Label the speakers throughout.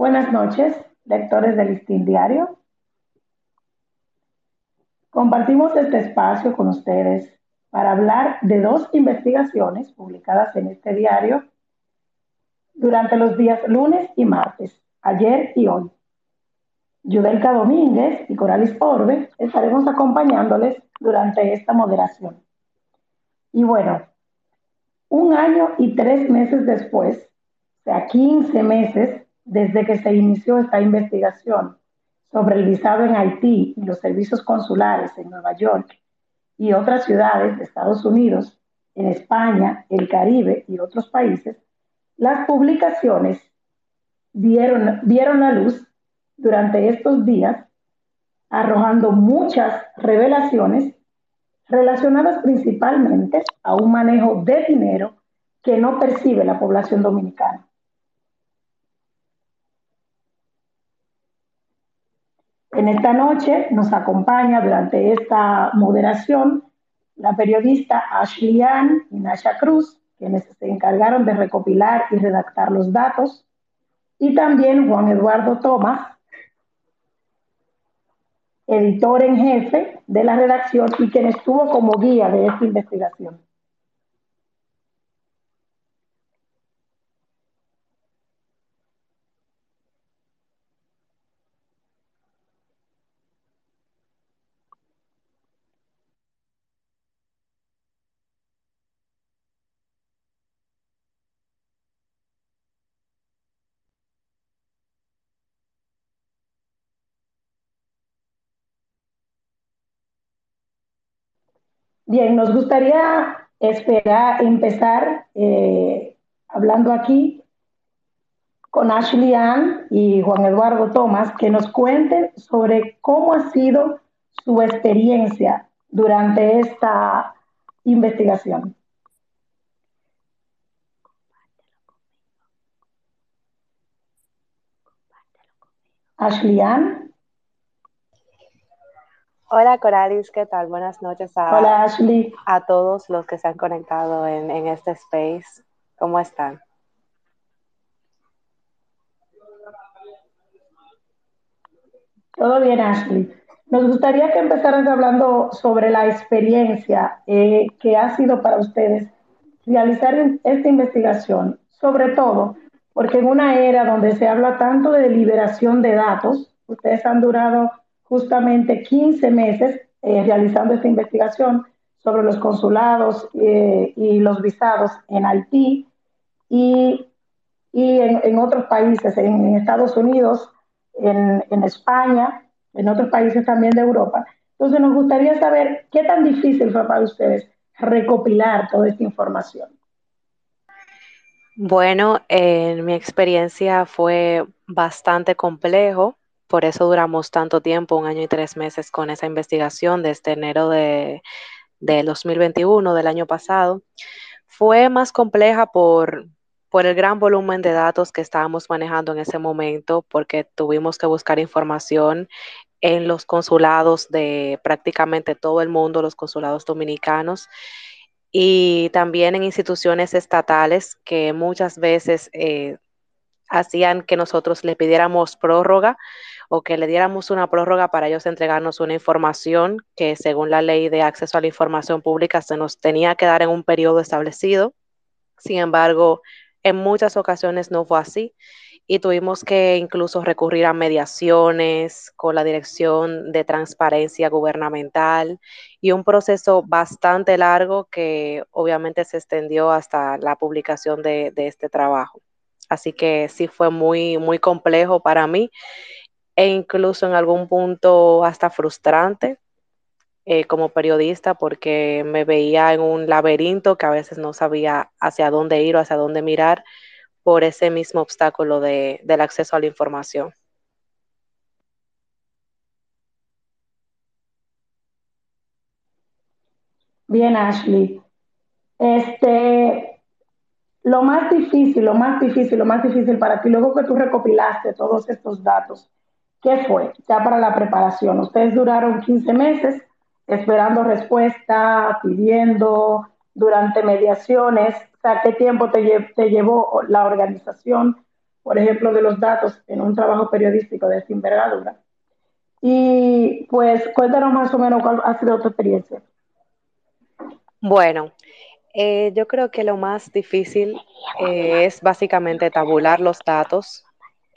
Speaker 1: Buenas noches, lectores del Listín Diario. Compartimos este espacio con ustedes para hablar de dos investigaciones publicadas en este diario durante los días lunes y martes, ayer y hoy. Yudelka Domínguez y Coralis Orbe estaremos acompañándoles durante esta moderación. Y bueno, un año y tres meses después, o sea, 15 meses desde que se inició esta investigación sobre el visado en Haití y los servicios consulares en Nueva York y otras ciudades de Estados Unidos, en España, el Caribe y otros países, las publicaciones dieron, dieron la luz durante estos días, arrojando muchas revelaciones relacionadas principalmente a un manejo de dinero que no percibe la población dominicana. En esta noche nos acompaña durante esta moderación la periodista Ashley Ann y Cruz, quienes se encargaron de recopilar y redactar los datos, y también Juan Eduardo Tomás, editor en jefe de la redacción y quien estuvo como guía de esta investigación. Bien, nos gustaría esperar, empezar eh, hablando aquí con Ashley Ann y Juan Eduardo Tomás, que nos cuenten sobre cómo ha sido su experiencia durante esta investigación. Ashley Ann.
Speaker 2: Hola Coralis, ¿qué tal? Buenas noches
Speaker 1: a, Hola, Ashley.
Speaker 2: a todos los que se han conectado en, en este space. ¿Cómo están?
Speaker 1: Todo bien, Ashley. Nos gustaría que empezaran hablando sobre la experiencia eh, que ha sido para ustedes realizar esta investigación, sobre todo porque en una era donde se habla tanto de liberación de datos, ustedes han durado justamente 15 meses eh, realizando esta investigación sobre los consulados eh, y los visados en Haití y, en, otros países, en, Estados Unidos, en, en, España, en otros países también de Europa. Entonces nos gustaría saber qué tan difícil fue para ustedes recopilar toda esta información.
Speaker 2: Bueno, en mi experiencia fue bastante complejo por eso duramos tanto tiempo, un año y tres meses con esa investigación desde enero de, 2021, del año pasado. Fue más compleja por, por el gran volumen de datos que estábamos manejando en ese momento, porque tuvimos que buscar información en los consulados de prácticamente todo el mundo, los consulados dominicanos, y también en instituciones estatales que muchas veces eh, hacían que nosotros le pidiéramos prórroga o que le diéramos una prórroga para ellos entregarnos una información que según la ley de acceso a la información pública se nos tenía que dar en un periodo establecido. Sin embargo, en muchas ocasiones no fue así y tuvimos que incluso recurrir a mediaciones con la Dirección de Transparencia Gubernamental y un proceso bastante largo que obviamente se extendió hasta la publicación de, de este trabajo. Así que sí fue muy, muy complejo para mí e incluso en algún punto hasta frustrante eh, como periodista porque me veía en un laberinto que a veces no sabía hacia dónde ir o hacia dónde mirar por ese mismo obstáculo de, del acceso a la información.
Speaker 1: Bien, Ashley. Este, lo más difícil, lo más difícil, lo más difícil para ti, luego que tú recopilaste todos estos datos, ¿Qué fue? Ya para la preparación. Ustedes duraron 15 meses esperando respuesta, pidiendo, durante mediaciones. ¿qué tiempo te, te llevó la organización por ejemplo, de los datos en un trabajo periodístico de esta envergadura. Y pues cuéntanos más o menos cuál ha sido tu experiencia.
Speaker 2: Bueno, eh, yo creo que lo más difícil eh, es básicamente tabular los datos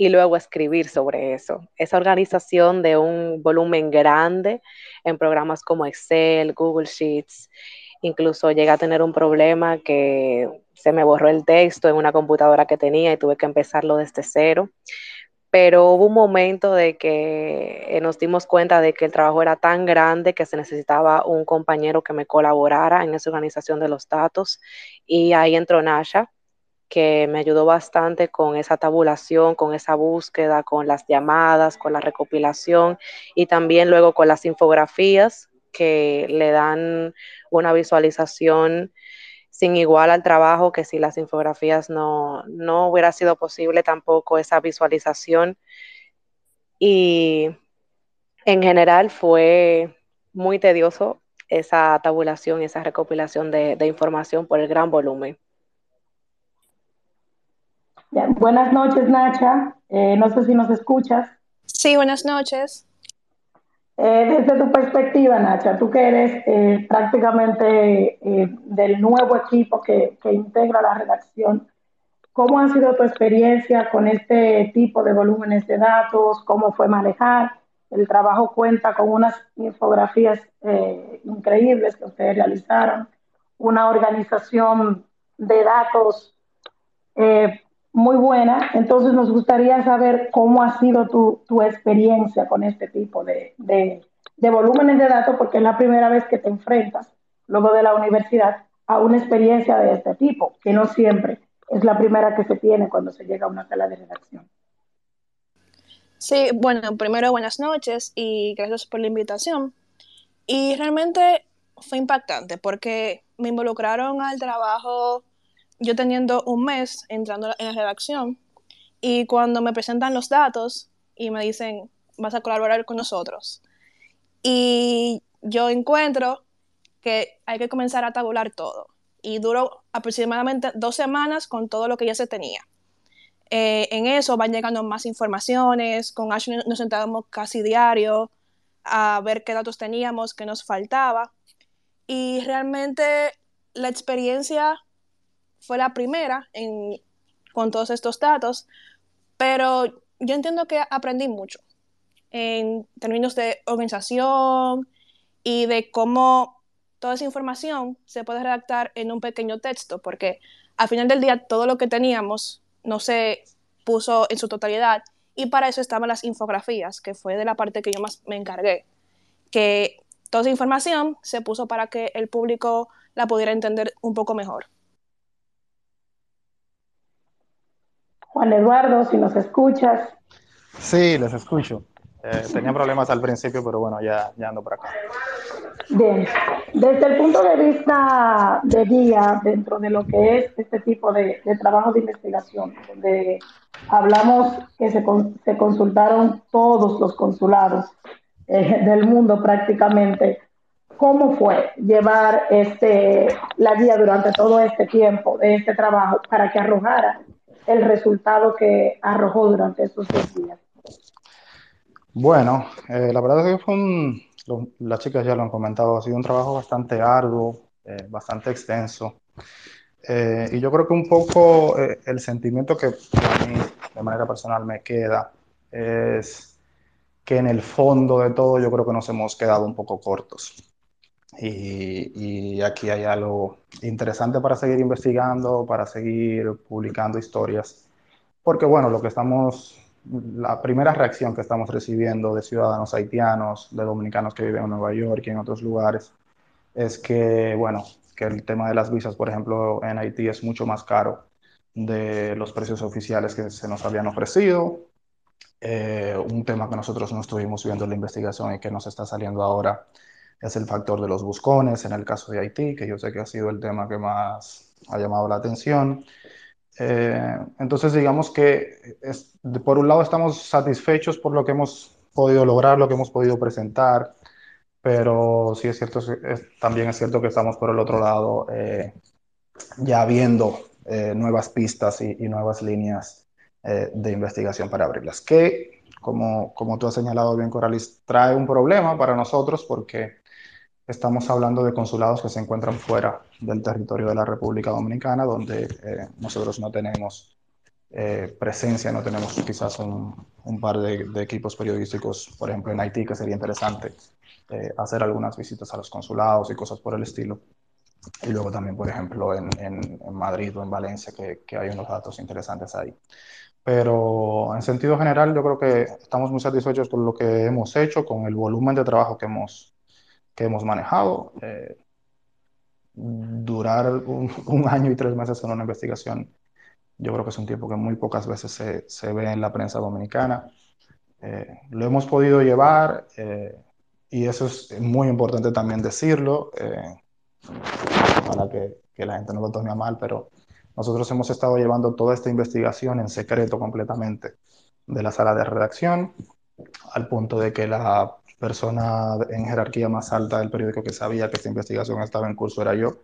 Speaker 2: y luego escribir sobre eso. Esa organización de un volumen grande en programas como Excel, Google Sheets, incluso llega a tener un problema que se me borró el texto en una computadora que tenía y tuve que empezarlo desde cero. Pero hubo un momento de que eh, nos dimos cuenta de que el trabajo era tan grande que se necesitaba un compañero que me colaborara en esa organización de los datos y ahí entró Nasha que me ayudó bastante con esa tabulación, con esa búsqueda, con las llamadas, con la recopilación y también luego con las infografías que le dan una visualización sin igual al trabajo que si las infografías no, no hubiera sido posible tampoco esa visualización. Y en general fue muy tedioso esa tabulación, esa recopilación de, de información por el gran volumen.
Speaker 1: Buenas noches, Nacha. Eh, no sé si nos escuchas.
Speaker 3: Sí, buenas noches.
Speaker 1: Eh, desde tu perspectiva, Nacha, tú que eres eh, prácticamente del nuevo equipo que, que, integra la redacción, ¿cómo ha sido tu experiencia con este tipo de volúmenes de datos? ¿Cómo fue manejar? El trabajo cuenta con unas infografías increíbles que ustedes realizaron, una organización de datos eh, muy buena. Entonces nos gustaría saber cómo ha sido tu, tu experiencia con este tipo de, de, de, volúmenes de datos, porque es la primera vez que te enfrentas, luego de la universidad, a una experiencia de este tipo, que no siempre es la primera que se tiene cuando se llega a una sala de redacción.
Speaker 3: Sí, bueno, primero buenas noches y gracias por la invitación. Y realmente fue impactante porque me involucraron al trabajo yo teniendo un mes entrando en la redacción y cuando me presentan los datos y me dicen, vas a colaborar con nosotros. Y yo encuentro que hay que comenzar a tabular todo. Y duró aproximadamente dos semanas con todo lo que ya se tenía. Eh, en eso van llegando más informaciones, con Ashley nos sentábamos casi diario a ver qué datos teníamos, qué nos faltaba. Y realmente la experiencia fue la primera con todos estos datos, pero yo entiendo que aprendí mucho en términos de organización y de cómo toda esa información se puede redactar en un pequeño texto, porque al final del día todo lo que teníamos no se puso en su totalidad y para eso estaban las infografías, que fue de la parte que yo más me encargué, que toda esa información se puso para que el público la pudiera entender un poco mejor.
Speaker 1: Juan Eduardo, si nos escuchas.
Speaker 4: Sí, les escucho. Eh, tenía problemas al principio, pero bueno, ya, ya ando por acá.
Speaker 1: Bien, desde el punto de vista de guía dentro de lo que es este tipo de, de trabajo de investigación, donde hablamos que se, se consultaron todos los consulados eh, del mundo prácticamente, ¿cómo fue llevar este, la guía durante todo este tiempo de este trabajo para que arrojara el resultado que arrojó durante esos dos días?
Speaker 4: Bueno, eh, la verdad es que fue un, lo, las chicas ya lo han comentado, ha sido un trabajo bastante arduo, eh, bastante extenso. Eh, y yo creo que un poco eh, el sentimiento que a mí de manera personal me queda es que en el fondo de todo yo creo que nos hemos quedado un poco cortos. Y, aquí hay algo interesante para seguir investigando, para seguir publicando historias, porque bueno, lo que estamos, la primera reacción que estamos recibiendo de ciudadanos haitianos, de dominicanos que viven en Nueva York y en otros lugares, es que bueno, que el tema de las visas, por ejemplo, en Haití es mucho más caro de los precios oficiales que se nos habían ofrecido. Eh, un tema que nosotros no estuvimos viendo en la investigación y que nos está saliendo ahora es el factor de los buscones en el caso de Haití, que yo sé que ha sido el tema que más ha llamado la atención. Eh, entonces, digamos que es, por un lado estamos satisfechos por lo que hemos podido lograr, lo que hemos podido presentar, pero sí es cierto, también es cierto que estamos por el otro lado eh, ya viendo eh, nuevas pistas y, y, nuevas líneas de investigación para abrirlas. Que, como, como tú has señalado bien, Coralis, trae un problema para nosotros porque estamos hablando de consulados que se encuentran fuera del territorio de la República Dominicana, donde eh, nosotros no tenemos eh, presencia, no tenemos quizás un, un par de, de, equipos periodísticos, por ejemplo en Haití, que sería interesante eh, hacer algunas visitas a los consulados y cosas por el estilo. Y luego también, por ejemplo, en, en, en Madrid o en Valencia, que, que, hay unos datos interesantes ahí. Pero en sentido general, yo creo que estamos muy satisfechos con lo que hemos hecho, con el volumen de trabajo que hemos, que hemos manejado. Eh, durar un, un, año y tres meses en una investigación, yo creo que es un tiempo que muy pocas veces se, se ve en la prensa dominicana. Eh, lo hemos podido llevar eh, y eso es muy importante también decirlo, eh, para que, que, la gente no lo tome a mal, pero nosotros hemos estado llevando toda esta investigación en secreto completamente de la sala de redacción, al punto de que la persona en jerarquía más alta del periódico que sabía que esta investigación estaba en curso era yo.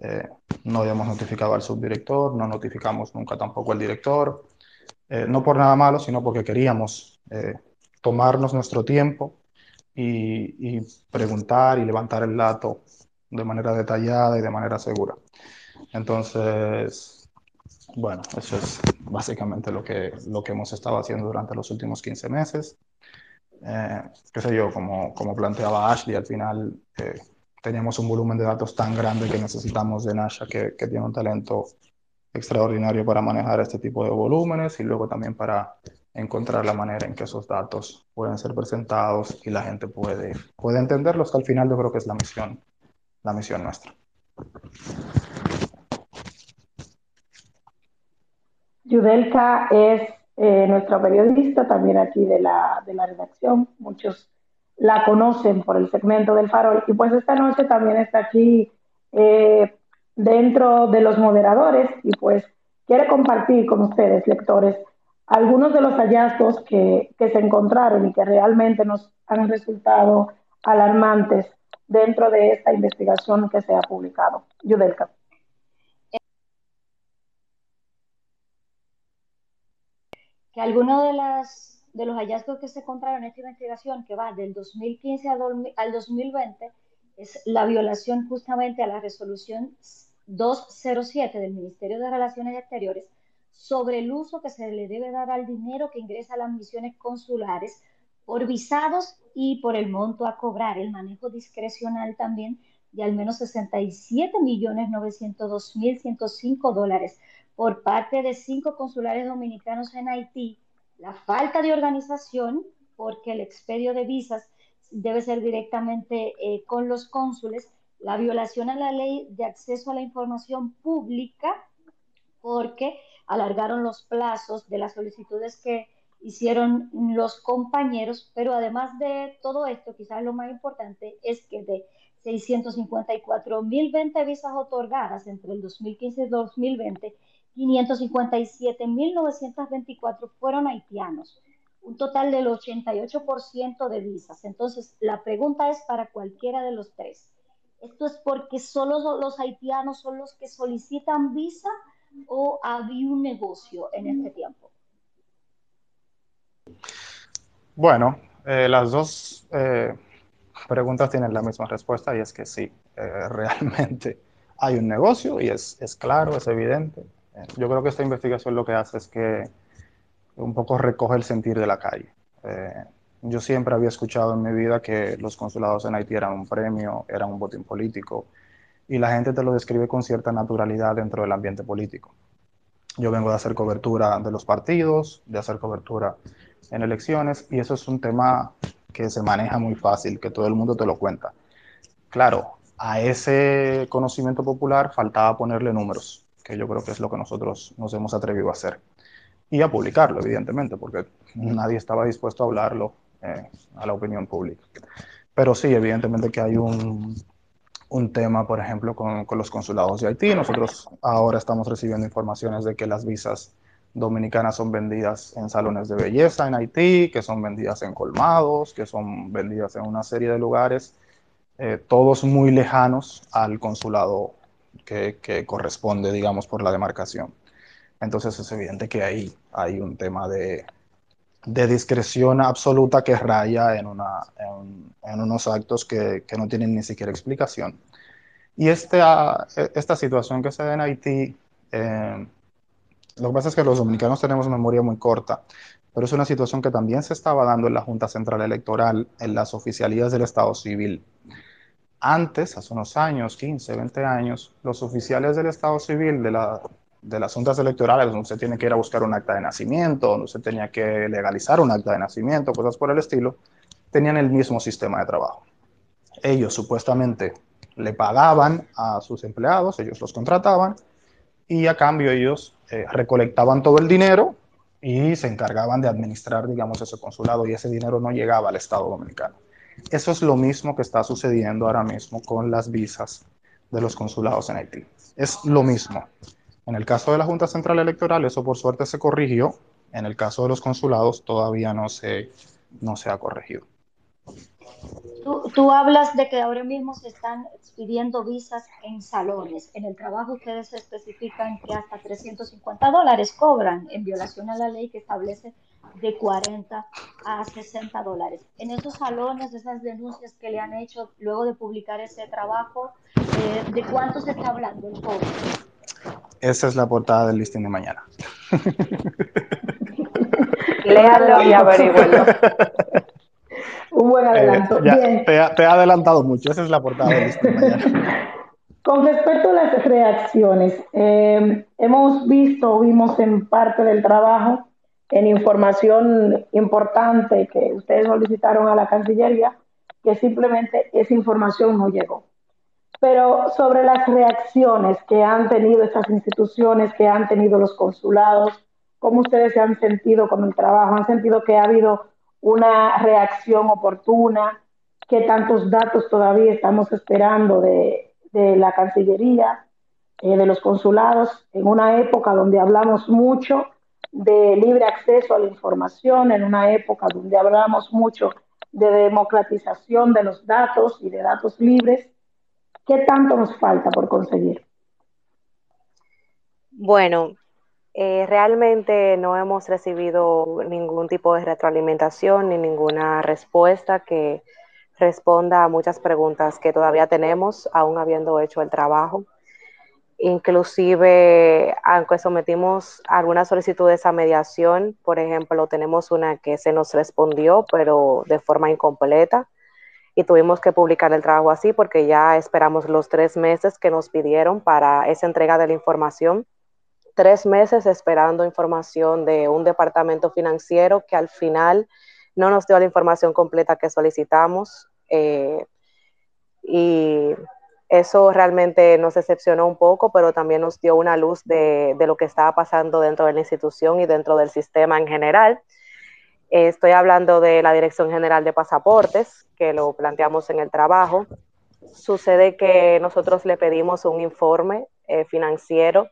Speaker 4: Eh, no habíamos notificado al subdirector, no notificamos nunca tampoco al director, eh, no por nada malo, sino porque queríamos eh, tomarnos nuestro tiempo y, preguntar y levantar el dato de manera detallada y de manera segura. Entonces, bueno, eso es básicamente lo que, lo que hemos estado haciendo durante los últimos 15 meses. Eh, qué sé yo, como, como planteaba Ashley, al final eh, teníamos un volumen de datos tan grande que necesitamos de Nasha, que, que, tiene un talento extraordinario para manejar este tipo de volúmenes y luego también para encontrar la manera en que esos datos pueden ser presentados y la gente puede, puede entenderlos, que al final yo creo que es la misión, la misión nuestra.
Speaker 1: Yudelka es eh, nuestra periodista, también aquí de la, de la redacción. Muchos la conocen por el segmento del Farol. Y pues esta noche también está aquí eh, dentro de los moderadores y pues quiere compartir con ustedes, lectores, algunos de los hallazgos que, que se encontraron y que realmente nos han resultado alarmantes dentro de esta investigación que se ha publicado. Yudelka.
Speaker 5: Que algunos de, de los hallazgos que se encontraron en esta investigación, que va del 2015 al 2020, es la violación justamente a la resolución 207 del Ministerio de Relaciones Exteriores sobre el uso que se le debe dar al dinero que ingresa a las misiones consulares por visados y por el monto a cobrar, el manejo discrecional también de al menos 67.902.105 dólares por parte de cinco consulares dominicanos en Haití, la falta de organización, porque el expedio de visas debe ser directamente eh, con los cónsules, la violación a la ley de acceso a la información pública, porque alargaron los plazos de las solicitudes que hicieron los compañeros, pero además de todo esto, quizás lo más importante es que de 654.020 visas otorgadas entre el 2015 y 2020, 557.924 fueron haitianos, un total del 88% de visas. Entonces, la pregunta es para cualquiera de los tres. ¿Esto es porque solo los haitianos son los que solicitan visa o había un negocio en este tiempo?
Speaker 4: Bueno, eh, las dos eh, preguntas tienen la misma respuesta y es que sí, eh, realmente hay un negocio y es, es claro, es evidente. Yo creo que esta investigación lo que hace es que un poco recoge el sentir de la calle. Eh, yo siempre había escuchado en mi vida que los consulados en Haití eran un premio, eran un botín político, y la gente te lo describe con cierta naturalidad dentro del ambiente político. Yo vengo de hacer cobertura de los partidos, de hacer cobertura en elecciones, y eso es un tema que se maneja muy fácil, que todo el mundo te lo cuenta. Claro, a ese conocimiento popular faltaba ponerle números que yo creo que es lo que nosotros nos hemos atrevido a hacer. Y a publicarlo, evidentemente, porque nadie estaba dispuesto a hablarlo eh, a la opinión pública. Pero sí, evidentemente que hay un, un tema, por ejemplo, con, con, los consulados de Haití. Nosotros ahora estamos recibiendo informaciones de que las visas dominicanas son vendidas en salones de belleza en Haití, que son vendidas en colmados, que son vendidas en una serie de lugares, eh, todos muy lejanos al consulado que, corresponde, digamos, por la demarcación. entonces es evidente que ahí hay un tema de, de discreción absoluta que raya en, unos actos que, que, no tienen ni siquiera explicación. Y este, uh, esta situación que se da en Haití, eh, lo que pasa es que los dominicanos tenemos memoria muy corta, pero es una situación que también se estaba dando en la Junta Central Electoral, en las oficialías del Estado Civil. Antes, hace unos años, 15, 20 años, los oficiales del Estado Civil de, la, de las juntas electorales, donde se tiene que ir a buscar un acta de nacimiento, donde se tenía que legalizar un acta de nacimiento, cosas por el estilo, tenían el mismo sistema de trabajo. Ellos supuestamente le pagaban a sus empleados, ellos los contrataban, y a cambio ellos eh, recolectaban todo el dinero y se encargaban de administrar, digamos, ese consulado y ese dinero no llegaba al Estado Dominicano. Eso es lo mismo que está sucediendo ahora mismo con las visas de los consulados en Haití. Es lo mismo. En el caso de la Junta Central Electoral, eso por suerte se corrigió. En el caso de los consulados, todavía no se, no se ha corregido.
Speaker 5: Tú, hablas de que ahora mismo se están expidiendo visas en salones. En el trabajo ustedes especifican que hasta 350 dólares cobran en violación a la ley que establece de 40 a 60 dólares. En esos salones, esas denuncias que le han hecho luego de publicar ese trabajo, eh, ¿de cuánto se está hablando el cobro?
Speaker 4: Esa es la portada del listing de mañana.
Speaker 2: Léalo y averígüelo.
Speaker 1: Un buen adelanto.
Speaker 4: Eh, ya,
Speaker 1: Bien.
Speaker 4: te, te, he adelantado mucho, esa es la portada del listing de mañana.
Speaker 1: Con respecto a las reacciones, eh, hemos visto, vimos en parte del trabajo, en información importante que ustedes solicitaron a la Cancillería, que simplemente esa información no llegó. Pero sobre las reacciones que han tenido estas instituciones, que han tenido los consulados, ¿cómo ustedes se han sentido con el trabajo? ¿Han sentido que ha habido una reacción oportuna? ¿Qué tantos datos todavía estamos esperando de, de la Cancillería, eh, de los consulados, en una época donde hablamos mucho de libre acceso a la información, en una época donde hablamos mucho de democratización de los datos y de datos libres? ¿Qué tanto nos falta por conseguir?
Speaker 2: Bueno, eh, realmente no hemos recibido ningún tipo de retroalimentación ni ninguna respuesta que responda a muchas preguntas que todavía tenemos, aún habiendo hecho el trabajo. Inclusive, aunque sometimos algunas solicitudes a mediación, por ejemplo, tenemos una que se nos respondió, pero de forma incompleta, y tuvimos que publicar el trabajo así porque ya esperamos los tres meses que nos pidieron para esa entrega de la información. Tres meses esperando información de un departamento financiero que al final no nos dio la información completa que solicitamos. Eh, y eso realmente nos decepcionó un poco, pero también nos dio una luz de, lo que estaba pasando dentro de la institución y dentro del sistema en general. Estoy hablando de la Dirección General de Pasaportes, que lo planteamos en el trabajo. Sucede que nosotros le pedimos un informe eh, financiero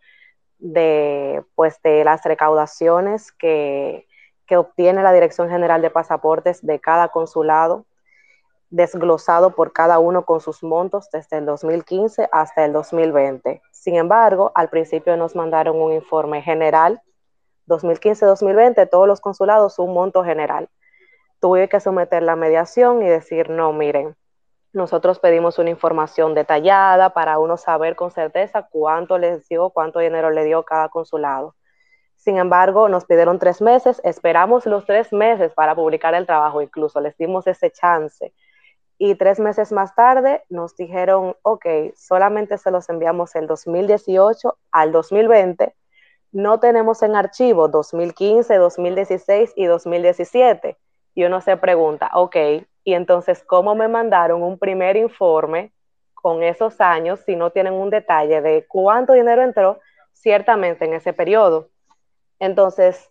Speaker 2: de, pues, de las recaudaciones que, que obtiene la Dirección General de Pasaportes de cada consulado desglosado por cada uno con sus montos desde el 2015 hasta el 2020. Sin embargo, al principio nos mandaron un informe general, 2015-2020, todos los consulados un monto general. Tuve que someter la mediación y decir, no, miren, nosotros pedimos una información detallada para uno saber con certeza cuánto les dio, cuánto dinero le dio cada consulado. Sin embargo, nos pidieron tres meses, esperamos los tres meses para publicar el trabajo, incluso les dimos ese chance y tres meses más tarde nos dijeron, ok, solamente se los enviamos el 2018 al 2020, no tenemos en archivo 2015, 2016 y 2017. Y uno se pregunta, ok, y entonces, ¿cómo me mandaron un primer informe con esos años si no tienen un detalle de cuánto dinero entró ciertamente en ese periodo? Entonces,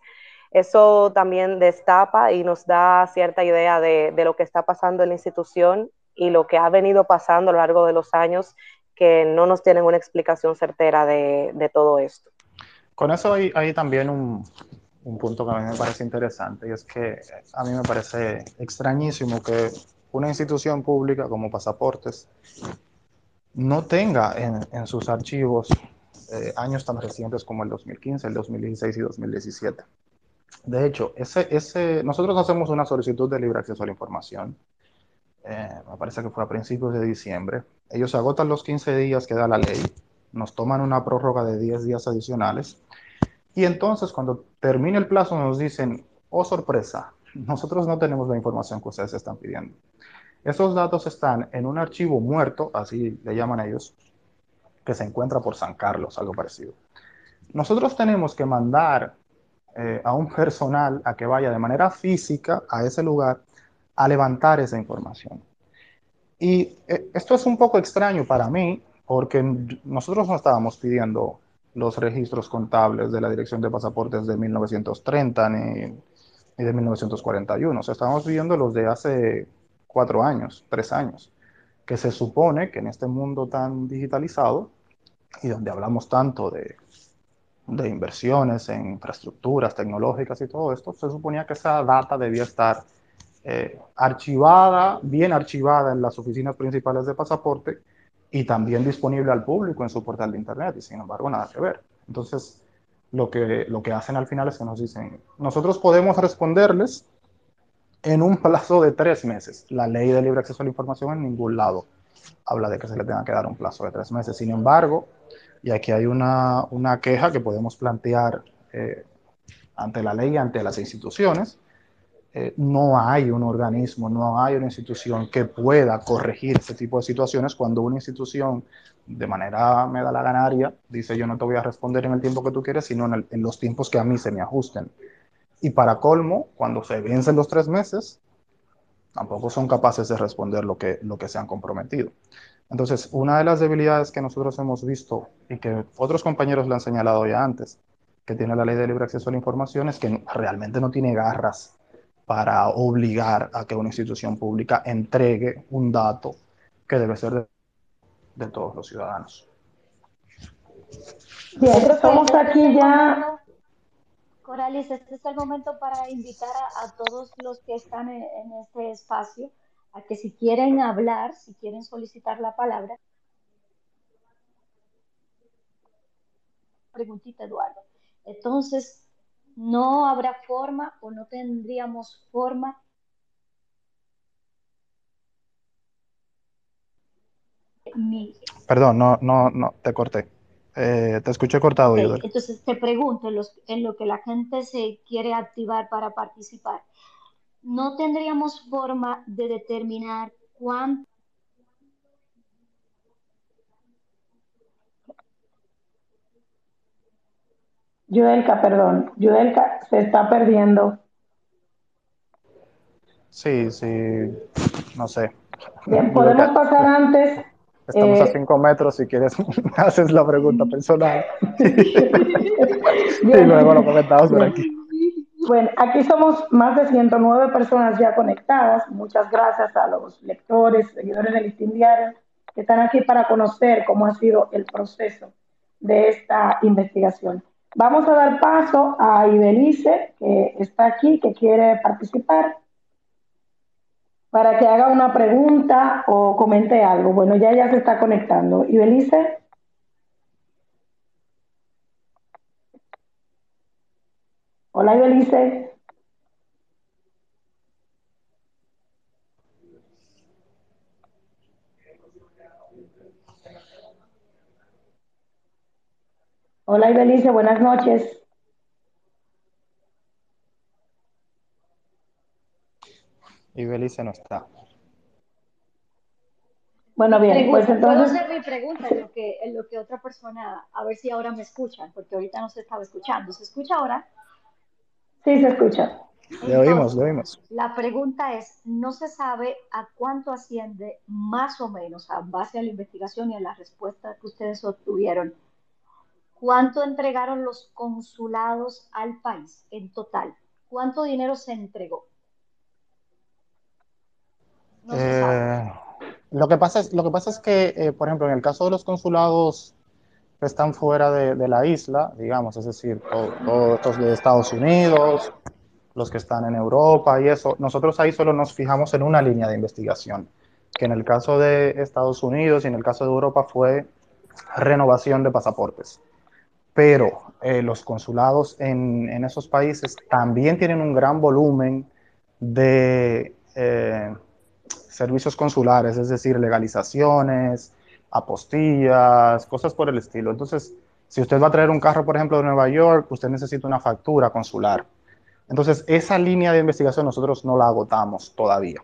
Speaker 2: eso también destapa y nos da cierta idea de, lo que está pasando en la institución y lo que ha venido pasando a lo largo de los años que no nos tienen una explicación certera de, todo esto.
Speaker 4: Con eso hay, también un, un, punto que a mí me parece interesante y es que a mí me parece extrañísimo que una institución pública como Pasaportes no tenga en, en sus archivos eh, años tan recientes como el 2015, el 2016 y 2017. De hecho, nosotros hacemos una solicitud de libre acceso a la información. Eh, me parece que fue a principios de diciembre. Ellos agotan los 15 días que da la ley, nos toman una prórroga de 10 días adicionales y entonces cuando termine el plazo nos dicen, oh sorpresa, nosotros no tenemos la información que ustedes están pidiendo. Esos datos están en un archivo muerto, así le llaman ellos, que se encuentra por San Carlos, algo parecido. Nosotros tenemos que mandar eh, a un personal a que vaya de manera física a ese lugar a levantar esa información. Y eh, esto es un poco extraño para mí, porque nosotros no estábamos pidiendo los registros contables de la Dirección de Pasaportes de 1930 ni, ni de 1941. O sea, pidiendo los de hace cuatro años, tres años, que se supone que en este mundo tan digitalizado y donde hablamos tanto de, de inversiones en infraestructuras tecnológicas y todo esto, se suponía que esa data debía estar eh, archivada, bien archivada en las oficinas principales de pasaporte y también disponible al público en su portal de internet, y sin embargo nada que ver. Entonces, lo que, lo que hacen al final es que nos dicen, nosotros podemos responderles en un plazo de tres meses. La ley de libre acceso a la información en ningún lado habla de que se le tenga que dar un plazo de tres meses. Sin embargo, y aquí hay una, una queja que podemos plantear eh, ante la ley ante las instituciones, eh, no hay un organismo, no hay una institución que pueda corregir ese tipo de situaciones cuando una institución de manera me da la ganaria dice yo no te voy a responder en el tiempo que tú quieres, sino en, en los tiempos que a mí se me ajusten. Y para colmo, cuando se vencen los tres meses, tampoco son capaces de responder lo que, lo que se han comprometido. Entonces, una de las debilidades que nosotros hemos visto y que otros compañeros le han señalado ya antes, que tiene la ley de libre acceso a la información, es que realmente no tiene garras para obligar a que una institución pública entregue un dato que debe ser de, de todos los ciudadanos.
Speaker 1: Bien, estamos aquí ya
Speaker 5: Coralis, este es el momento para invitar a, a todos los que están en, en, este espacio a que si quieren hablar, si quieren solicitar la palabra. Preguntita, Eduardo. Entonces, no habrá forma o no tendríamos forma
Speaker 4: Perdón, no, no, no, te corté. Eh, te escuché cortado,
Speaker 5: okay, Entonces te pregunto, en, los, en, lo que la gente se quiere activar para participar, ¿no tendríamos forma de determinar cuánto?
Speaker 1: Yudelka, perdón, Yudelka se está perdiendo.
Speaker 4: Sí, sí, no sé.
Speaker 1: Bien, podemos pasar antes
Speaker 4: Estamos eh, a cinco metros, si quieres, haces la pregunta personal. y luego lo comentamos por aquí.
Speaker 1: Bueno, aquí somos más de 109 personas ya conectadas. Muchas gracias a los lectores, seguidores del Listín Diario, que están aquí para conocer cómo ha sido el proceso de esta investigación. Vamos a dar paso a Ibelice, que está aquí, que quiere participar para que haga una pregunta o comente algo. Bueno, ya ya se está conectando. ¿Y Belice? Hola, Belice. Hola, Ibelice, buenas noches.
Speaker 4: y Belice no está.
Speaker 1: Bueno, bien, pues entonces...
Speaker 5: Puedo hacer mi pregunta en lo, que, en lo que otra persona, a ver si ahora me escuchan, porque ahorita no se estaba escuchando. ¿Se escucha ahora?
Speaker 1: Sí, se escucha.
Speaker 4: Le oímos, le oímos.
Speaker 5: La pregunta es, no se sabe a cuánto asciende más o menos, a base a la investigación y a la respuesta que ustedes obtuvieron, cuánto entregaron los consulados al país en total, cuánto dinero se entregó.
Speaker 4: No eh, lo, que pasa es, lo que pasa es que, eh, por ejemplo, en el caso de los consulados están fuera de, de la isla, digamos, es decir, todos todo de Estados Unidos, los que están en Europa y eso, nosotros ahí solo nos fijamos en una línea de investigación, que en el caso de Estados Unidos y en el caso de Europa fue renovación de pasaportes. pero eh, los consulados en, en, esos países también tienen un gran volumen de eh, servicios consulares, es decir, legalizaciones, apostillas, cosas por el estilo. Entonces, si usted va a traer un carro, por ejemplo, de Nueva York, usted necesita una factura consular. Entonces, esa línea de investigación nosotros no la agotamos todavía.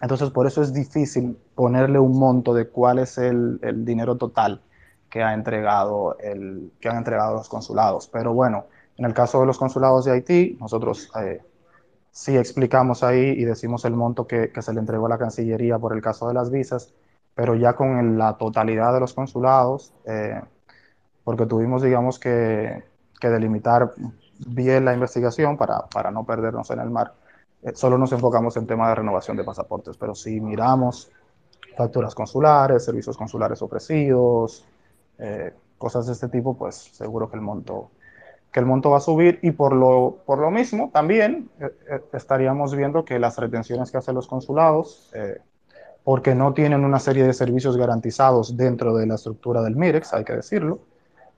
Speaker 4: Entonces, por eso es difícil ponerle un monto de cuál es el, el dinero total que, ha entregado el, que han entregado los consulados. Pero bueno, en el caso de los consulados de Haití, nosotros eh, sí explicamos ahí y decimos el monto que, que, se le entregó a la Cancillería por el caso de las visas, pero ya con la totalidad de los consulados, eh, porque tuvimos, digamos, que, que, delimitar bien la investigación para, para no perdernos en el mar. Eh, solo nos enfocamos en tema de renovación de pasaportes, pero si miramos facturas consulares, servicios consulares ofrecidos, eh, cosas de este tipo, pues seguro que el monto que el monto va a subir y por lo, por lo mismo también eh, eh, estaríamos viendo que las retenciones que hacen los consulados, eh, porque no tienen una serie de servicios garantizados dentro de la estructura del MIREX, hay que decirlo.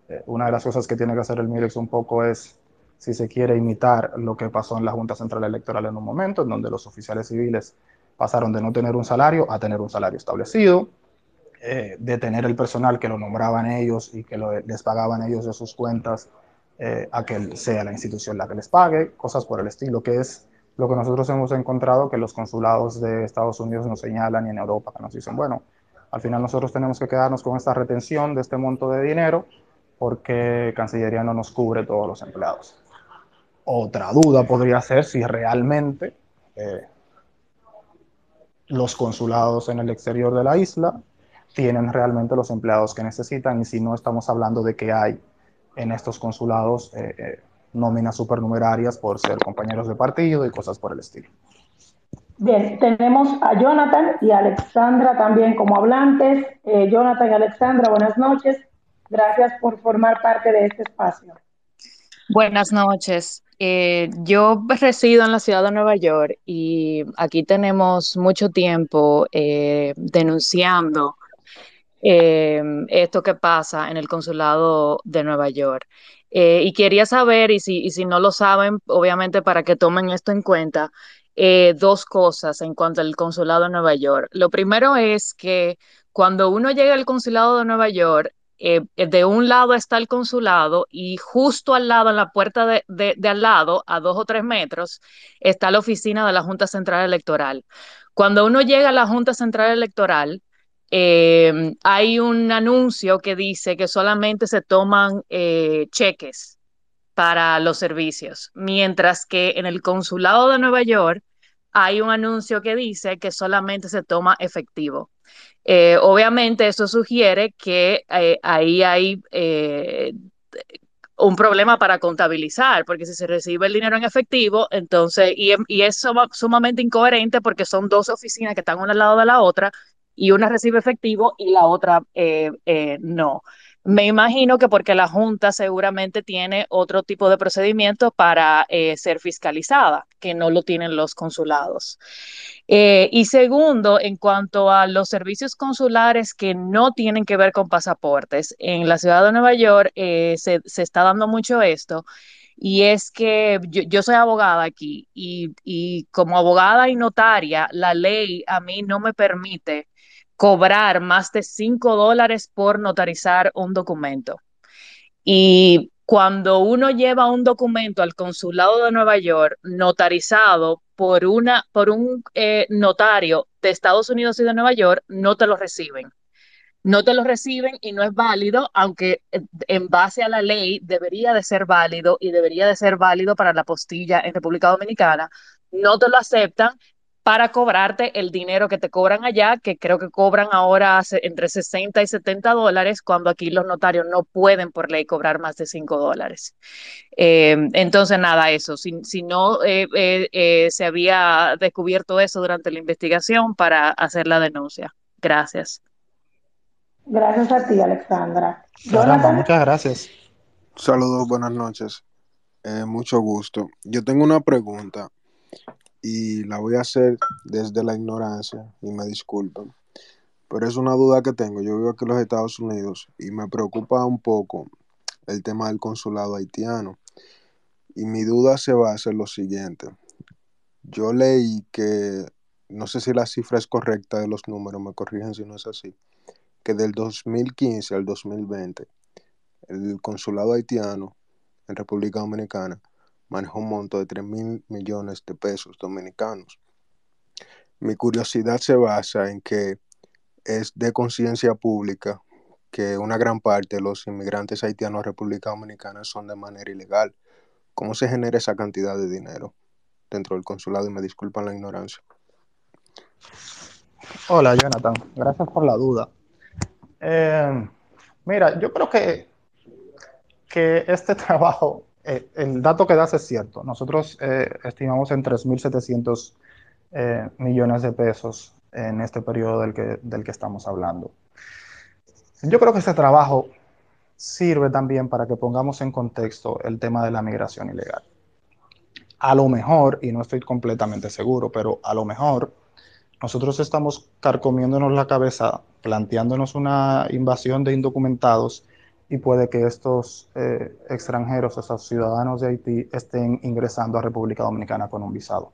Speaker 4: Eh, una de las cosas que tiene que hacer el MIREX un poco es, si se quiere imitar lo que pasó en la Junta Central Electoral en un momento, en donde los oficiales civiles pasaron de no tener un salario a tener un salario establecido, eh, de tener el personal que lo nombraban ellos y que lo, les pagaban ellos de sus cuentas eh, a que sea la institución la que les pague, cosas por el estilo, que es lo que nosotros hemos encontrado que los consulados de Estados Unidos nos señalan y en Europa nos dicen, bueno, al final nosotros tenemos que quedarnos con esta retención de este monto de dinero porque Cancillería no nos cubre todos los empleados. Otra duda podría ser si realmente eh, los consulados en el exterior de la isla tienen realmente los empleados que necesitan y si no estamos hablando de que hay en estos consulados eh, eh, nóminas supernumerarias por ser compañeros de partido y cosas por el estilo.
Speaker 1: Bien, tenemos a Jonathan y a Alexandra también como hablantes. Eh, Jonathan y Alexandra, buenas noches. Gracias por formar parte de este espacio.
Speaker 6: Buenas noches. Eh, yo resido en la ciudad de Nueva York y aquí tenemos mucho tiempo eh, denunciando eh, esto que pasa en el consulado de Nueva York. Eh, y quería saber, y si, y si, no lo saben, obviamente para que tomen esto en cuenta, eh, dos cosas en cuanto al consulado de Nueva York. Lo primero es que cuando uno llega al consulado de Nueva York, eh, de un lado está el consulado y justo al lado, en la puerta de, al lado, a dos o tres metros, está la oficina de la Junta Central Electoral. Cuando uno llega a la Junta Central Electoral, eh, hay un anuncio que dice que solamente se toman eh, cheques para los servicios, mientras que en el consulado de Nueva York hay un anuncio que dice que solamente se toma efectivo. Eh, obviamente eso sugiere que eh, ahí hay un problema para contabilizar, porque si se recibe el dinero en efectivo, entonces, y es sumamente incoherente porque son dos oficinas que están una al lado de la otra, y una recibe efectivo y la otra eh, eh, no. Me imagino que porque la Junta seguramente tiene otro tipo de procedimiento para eh, ser fiscalizada, que no lo tienen los consulados. Y segundo, en cuanto a los servicios consulares que no tienen que ver con pasaportes, en la ciudad de Nueva York se, se, está dando mucho esto. Y es que yo, yo soy abogada aquí y, y como abogada y notaria, la ley a mí no me permite cobrar más de 5 dólares por notarizar un documento. Y cuando uno lleva un documento al consulado de Nueva York notarizado por, una, por un eh, notario de Estados Unidos y de Nueva York, no te lo reciben. No te lo reciben y no es válido, aunque en base a la ley debería de ser válido y debería de ser válido para la postilla en República Dominicana. No te lo aceptan para cobrarte el dinero que te cobran allá, que creo que cobran ahora entre 60 y 70 dólares, cuando aquí los notarios no pueden por ley cobrar más de 5 dólares. Eh, entonces, nada, eso, si, si no eh, eh, eh, se había descubierto eso durante la investigación para hacer la denuncia. Gracias.
Speaker 1: Gracias a ti, Alexandra.
Speaker 4: Caramba, muchas gracias.
Speaker 7: Saludos, buenas noches. mucho gusto. Yo tengo una pregunta y la voy a hacer desde la ignorancia y me disculpen. Pero es una duda que tengo. Yo vivo aquí en los Estados Unidos y me preocupa un poco el tema del consulado haitiano. Y mi duda se basa en lo siguiente. Yo leí que, no sé si la cifra es correcta de los números, me corrigen si no es así, que del 2015 al 2020, el consulado haitiano en República Dominicana manejó un monto de 3 mil millones de pesos dominicanos. Mi curiosidad se basa en que es de conciencia pública que una gran parte de los inmigrantes haitianos a República Dominicana son de manera ilegal. ¿Cómo se genera esa cantidad de dinero dentro del consulado? Y me disculpan la ignorancia.
Speaker 4: Hola, Jonathan. Gracias por la duda. Eh, mira, yo creo que, que este trabajo, eh, el dato que das es cierto. Nosotros eh, estimamos en 3.700 eh, millones de pesos en este periodo del que, del que estamos hablando. Yo creo que este trabajo sirve también para que pongamos en contexto el tema de la migración ilegal. A lo mejor, y no estoy completamente seguro, pero a lo mejor nosotros estamos carcomiéndonos la cabeza, planteándonos una invasión de indocumentados y puede que estos eh, extranjeros, esos ciudadanos de Haití, estén ingresando a República Dominicana con un visado.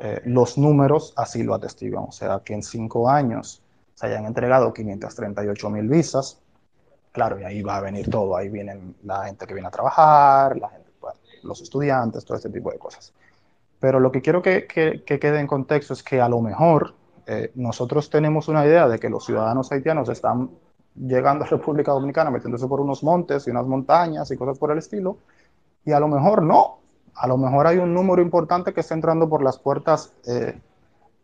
Speaker 4: Eh, los números así lo atestiguan, o sea que en cinco años se hayan entregado 538 mil visas, claro, y ahí va a venir todo, ahí vienen la gente que viene a trabajar, los estudiantes, todo este tipo de cosas. Pero lo que quiero que, que, que quede en contexto es que a lo mejor eh, nosotros tenemos una idea de que los ciudadanos haitianos están llegando a República Dominicana metiéndose por unos montes y unas montañas y cosas por el estilo, y a lo mejor no, a lo mejor hay un número importante que está entrando por las puertas eh,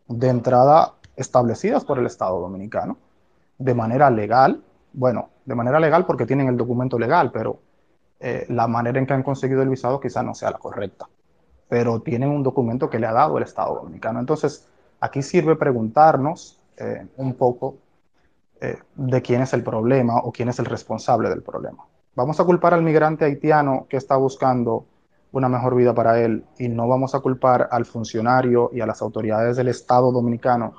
Speaker 4: de entrada establecidas por el Estado dominicano de manera legal. Bueno, de manera legal porque tienen el documento legal, pero eh, la manera en que han conseguido el visado quizá no sea la correcta. Pero tienen un documento que le ha dado el Estado dominicano. Entonces, aquí sirve preguntarnos eh, un poco eh, de quién es el problema o quién es el responsable del problema. Vamos a culpar al migrante haitiano que está buscando una mejor vida para él y no vamos a culpar al funcionario y a las autoridades del Estado dominicano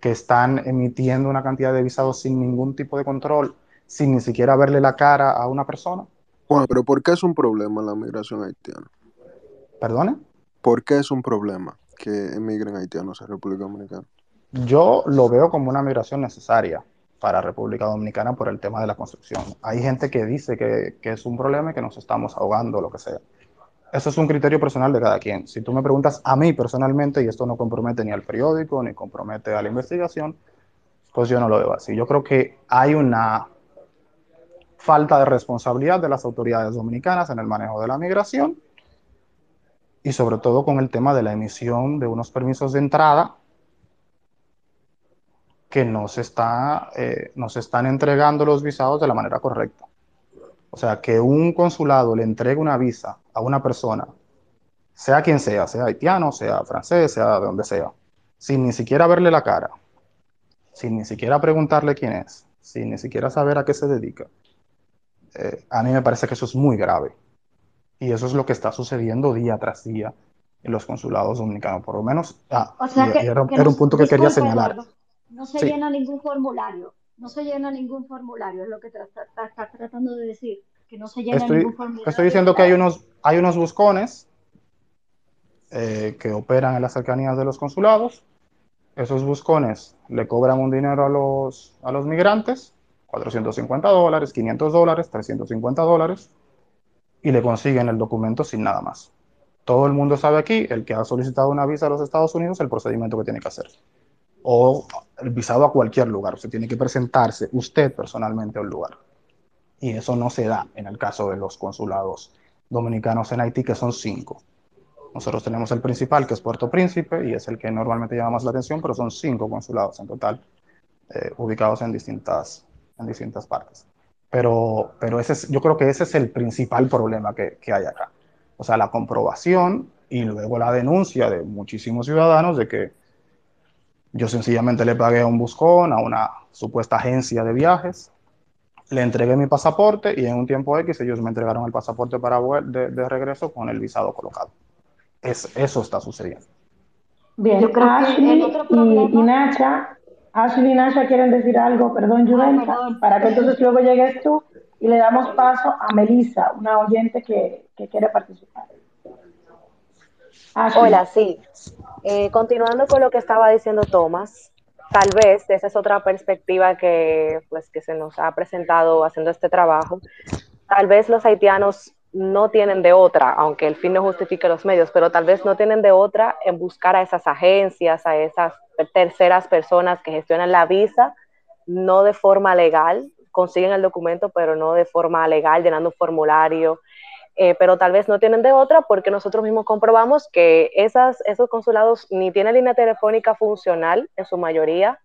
Speaker 4: que están emitiendo una cantidad de visados sin ningún tipo de control, sin ni siquiera verle la cara a una persona.
Speaker 7: Bueno, pero ¿por qué es un problema la migración haitiana?
Speaker 4: ¿Perdone?
Speaker 7: ¿Por qué es un problema que emigren haitianos a República Dominicana?
Speaker 4: Yo lo veo como una migración necesaria para República Dominicana por el tema de la construcción. Hay gente que dice que, que es un problema y que nos estamos ahogando, lo que sea eso es un criterio personal de cada quien. Si tú me preguntas a mí personalmente, y esto no compromete ni al periódico, ni compromete a la investigación, pues yo no lo veo así. Yo creo que hay una falta de responsabilidad de las autoridades dominicanas en el manejo de la migración y sobre todo con el tema de la emisión de unos permisos de entrada que no se, está, eh, no se están entregando los visados de la manera correcta. O sea, que un consulado le entregue una visa a una persona, sea quien sea, sea haitiano, sea francés, sea de donde sea, sin ni siquiera verle la cara, sin ni siquiera preguntarle quién es, sin ni siquiera saber a qué se dedica, eh, a mí me parece que eso es muy grave. Y eso es lo que está sucediendo día tras día en los consulados dominicanos, por lo menos. Ah,
Speaker 5: O sea
Speaker 4: y-
Speaker 5: que,
Speaker 4: y era,
Speaker 5: que
Speaker 4: era
Speaker 5: no-
Speaker 4: un punto que quería señalar.
Speaker 5: Eduardo, no se
Speaker 4: Sí.
Speaker 5: llena ningún formulario, no se llena ningún formulario, es lo que está tratando de decir, que no se llena
Speaker 4: Estoy,
Speaker 5: ningún formulario.
Speaker 4: estoy diciendo que hay unos, hay unos buscones eh, que operan en las cercanías de los consulados. Esos buscones le cobran un dinero a los, a los migrantes, 450 dólares, 500 dólares, 350 dólares, y le consiguen el documento sin nada más. Todo el mundo sabe aquí, el que ha solicitado una visa a los Estados Unidos, el procedimiento que tiene que hacer. O el visado a cualquier lugar. Usted tiene que presentarse usted personalmente a un lugar. Y eso no se da en el caso de los consulados dominicanos en Haití, que son cinco. Nosotros tenemos el principal, que es Puerto Príncipe, y es el que normalmente llama más la atención, pero son cinco consulados en total, eh, ubicados en distintas, en distintas partes. Pero, pero ese es, yo creo que ese es el principal problema que, que hay acá. O sea, la comprobación y luego la denuncia de muchísimos ciudadanos de que yo sencillamente le pagué a un buscón, a una supuesta agencia de viajes, le entregué mi pasaporte y en un tiempo X ellos me entregaron el pasaporte para de, de regreso con el visado colocado. Es, eso está sucediendo.
Speaker 1: Bien,
Speaker 5: Yo creo que
Speaker 1: Ashley
Speaker 5: otro
Speaker 1: y, y Nacha, Ashley y Nacha quieren decir algo, perdón, Judelka,
Speaker 5: perdón.
Speaker 1: para que entonces luego llegues tú. y le damos paso a Melissa, una oyente que, que quiere participar.
Speaker 2: Ashley. Hola, sí. Eh, continuando con lo que estaba diciendo Tomás, tal vez esa es otra perspectiva que, pues, que se nos ha presentado haciendo este trabajo. Tal vez los haitianos no tienen de otra, aunque el fin no justifique los medios, pero tal vez no tienen de otra en buscar a esas agencias, a esas terceras personas que gestionan la visa, no de forma legal, consiguen el documento, pero no de forma legal, llenando un formulario, eh, pero tal vez no tienen de otra porque nosotros mismos comprobamos que esas, esos consulados ni tienen línea telefónica funcional en su mayoría,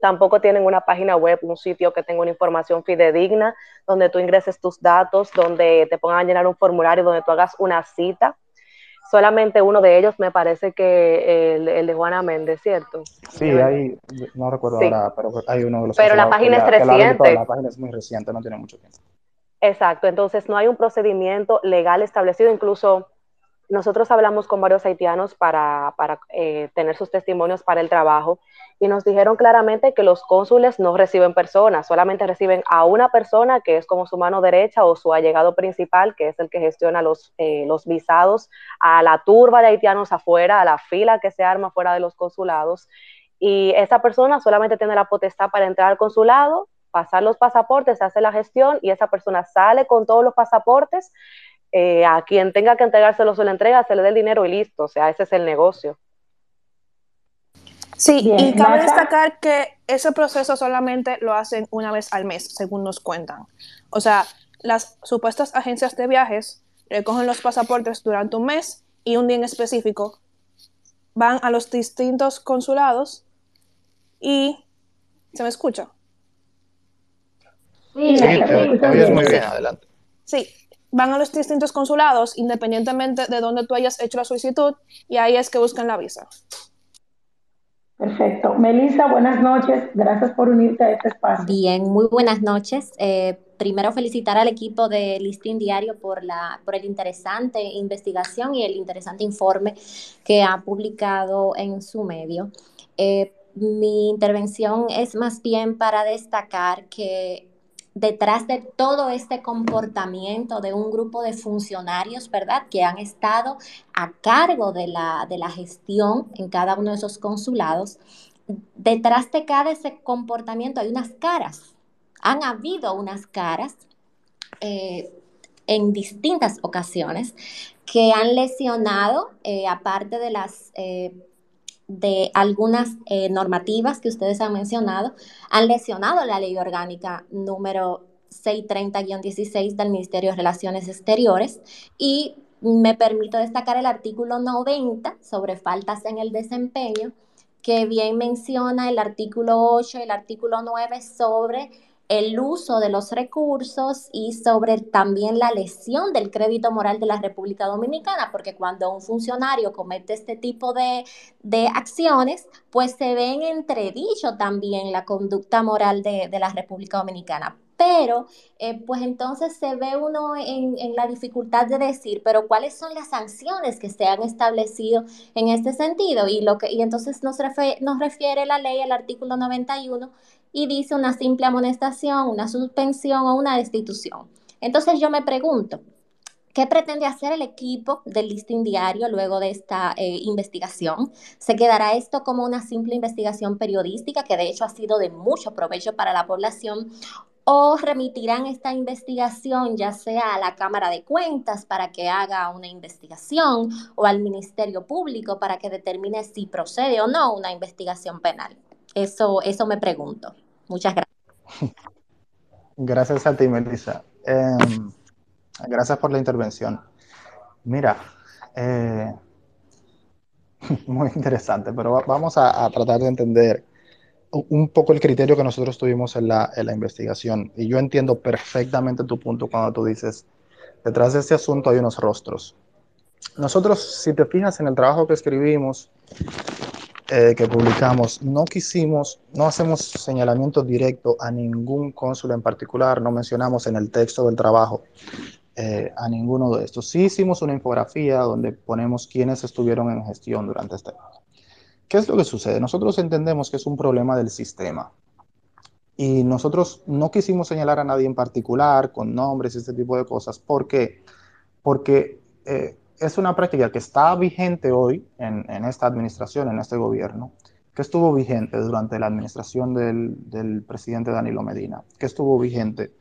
Speaker 2: tampoco tienen una página web, un sitio que tenga una información fidedigna, donde tú ingreses tus datos, donde te pongan a llenar un formulario, donde tú hagas una cita. Solamente uno de ellos me parece que el, el de Juana Méndez, ¿cierto?
Speaker 4: Sí, hay, no recuerdo ahora, pero hay uno de los...
Speaker 2: Pero la página es reciente.
Speaker 4: La, la página es muy reciente, no tiene mucho tiempo.
Speaker 2: Exacto, entonces no hay un procedimiento legal establecido, incluso nosotros hablamos con varios haitianos para, para eh, tener sus testimonios para el trabajo y nos dijeron claramente que los cónsules no reciben personas, solamente reciben a una persona que es como su mano derecha o su allegado principal, que es el que gestiona los, eh, los visados, a la turba de haitianos afuera, a la fila que se arma fuera de los consulados. Y esa persona solamente tiene la potestad para entrar al consulado, pasar los pasaportes, hace la gestión y esa persona sale con todos los pasaportes. Eh, a quien tenga que entregárselo se lo entrega, se le dé el dinero y listo. O sea, ese es el negocio.
Speaker 3: Sí, y cabe destacar que ese proceso solamente lo hacen una vez al mes, según nos cuentan. O sea, las supuestas agencias de viajes recogen los pasaportes durante un mes y un día en específico van a los distintos consulados y... ¿Se me escucha?
Speaker 4: Sí, sí, muy bien, adelante.
Speaker 3: Sí, van a los distintos consulados independientemente de dónde tú hayas hecho la solicitud y ahí es que buscan la visa.
Speaker 1: Perfecto. Melissa, buenas noches. Gracias por unirte a este espacio.
Speaker 8: Bien, muy buenas noches. Eh, primero felicitar al equipo de Listín Diario por, la, por el interesante investigación y el interesante informe que ha publicado en su medio. Eh, mi intervención es más bien para destacar que detrás de todo este comportamiento de un grupo de funcionarios, ¿verdad?, que han estado a cargo de la, de la gestión en cada uno de esos consulados, detrás de cada ese comportamiento hay unas caras. Han habido unas caras eh, en distintas ocasiones que han lesionado, eh, aparte de las eh, de algunas eh, normativas que ustedes han mencionado han lesionado la ley orgánica número 630-16 del Ministerio de Relaciones Exteriores. Y me permito destacar el artículo 90 sobre faltas en el desempeño, que bien menciona el artículo 8 y el artículo 9 sobre el uso de los recursos y sobre también la lesión del crédito moral de la República Dominicana, porque cuando un funcionario comete este tipo de, acciones, pues se ve en entredicho también la conducta moral de, la República Dominicana. Pero, eh, pues entonces se ve uno en, la dificultad de decir, pero ¿cuáles son las sanciones que se han establecido en este sentido? Y, lo que, y entonces nos, nos refiere la ley al artículo 91 y dice una simple amonestación, una suspensión o una destitución. Entonces yo me pregunto, ¿Qué pretende hacer el equipo del listing diario luego de esta eh, investigación? ¿Se quedará esto como una simple investigación periodística que de hecho ha sido de mucho provecho para la población? ¿O remitirán esta investigación ya sea a la Cámara de Cuentas para que haga una investigación o al Ministerio Público para que determine si procede o no una investigación penal? Eso, eso me pregunto. Muchas gracias.
Speaker 4: Gracias a ti, Melissa. Em, gracias por la intervención. Mira, eh, muy interesante, pero vamos a, tratar de entender un poco el criterio que nosotros tuvimos en la, en la investigación. Y yo entiendo perfectamente tu punto cuando tú dices, detrás de este asunto hay unos rostros. Nosotros, si te fijas en el trabajo que escribimos, eh, que publicamos, no quisimos, no hacemos señalamiento directo a ningún cónsul en particular, no mencionamos en el texto del trabajo eh, a ninguno de estos. Sí hicimos una infografía donde ponemos quiénes estuvieron en gestión durante este ¿Qué es lo que sucede? Nosotros entendemos que es un problema del sistema. Y nosotros no quisimos señalar a nadie en particular con nombres y este tipo de cosas. ¿Por qué? Porque eh, es una práctica que está vigente hoy en, en, esta administración, en este gobierno, que estuvo vigente durante la administración del, del presidente Danilo Medina, que estuvo vigente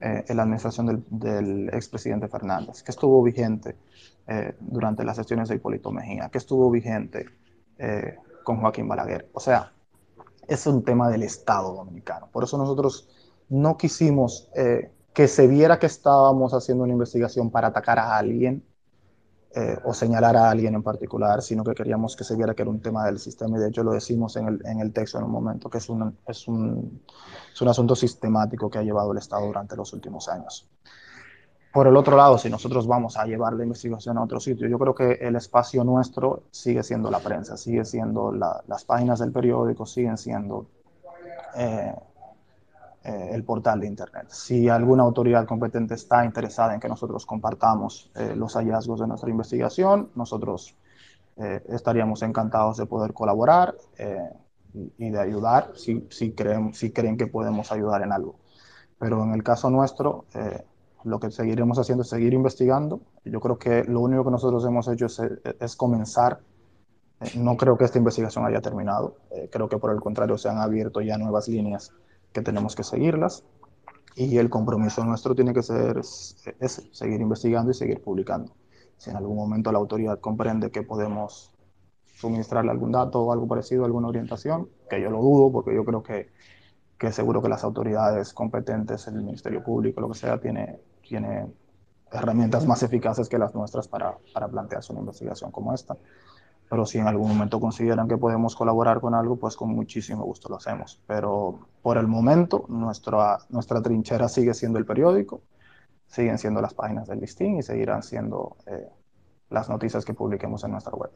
Speaker 4: eh, en la administración del, del expresidente Fernández, que estuvo vigente eh, durante las sesiones de Hipólito Mejía, que estuvo vigente eh, con Joaquín Balaguer. O sea, es un tema del Estado dominicano. Por eso nosotros no quisimos eh, que se viera que estábamos haciendo una investigación para atacar a alguien eh, o señalar a alguien en particular, sino que queríamos que se viera que era un tema del sistema y de hecho lo decimos en el, en el texto en un momento, que es un, es, un, es un asunto sistemático que ha llevado el Estado durante los últimos años. Por el otro lado, si nosotros vamos a llevar la investigación a otro sitio, yo creo que el espacio nuestro sigue siendo la prensa, sigue siendo la, las páginas del periódico, siguen siendo eh, eh, el portal de Internet. Si alguna autoridad competente está interesada en que nosotros compartamos eh, los hallazgos de nuestra investigación, nosotros eh, estaríamos encantados de poder colaborar eh, y, y, de ayudar si, si, creen, si creen que podemos ayudar en algo. Pero en el caso nuestro, eh, lo que seguiremos haciendo es seguir investigando. Yo creo que lo único que nosotros hemos hecho es, es comenzar. No creo que esta investigación haya terminado. creo que por el contrario se han abierto ya nuevas líneas que tenemos que seguirlas y el compromiso nuestro tiene que ser ese, seguir investigando y seguir publicando. Si en algún momento la autoridad comprende que podemos suministrarle algún dato o algo parecido, alguna orientación, que yo lo dudo porque yo creo que, que seguro que las autoridades competentes, el Ministerio Público, lo que sea, tiene, tiene herramientas más eficaces que las nuestras para, para plantearse una investigación como esta pero si en algún momento consideran que podemos colaborar con algo, pues con muchísimo gusto lo hacemos. Pero por el momento, nuestra, nuestra trinchera sigue siendo el periódico, siguen siendo las páginas del listín y seguirán siendo eh, las noticias que publiquemos en nuestra web.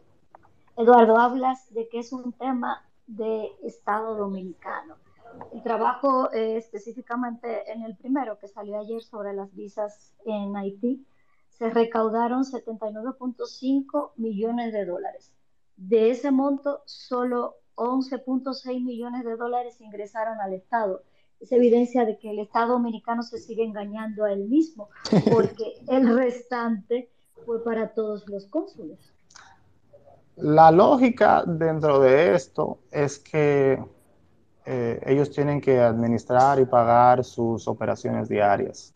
Speaker 5: Eduardo, hablas de que es un tema de Estado dominicano. El trabajo eh, específicamente en el primero que salió ayer sobre las visas en Haití, se recaudaron 79.5 millones de dólares de ese monto, solo 11.6 millones de dólares ingresaron al Estado. Es evidencia de que el Estado dominicano se sigue engañando a él mismo, porque el restante fue para todos los cónsules.
Speaker 4: La lógica dentro de esto es que eh, ellos tienen que administrar y pagar sus operaciones diarias.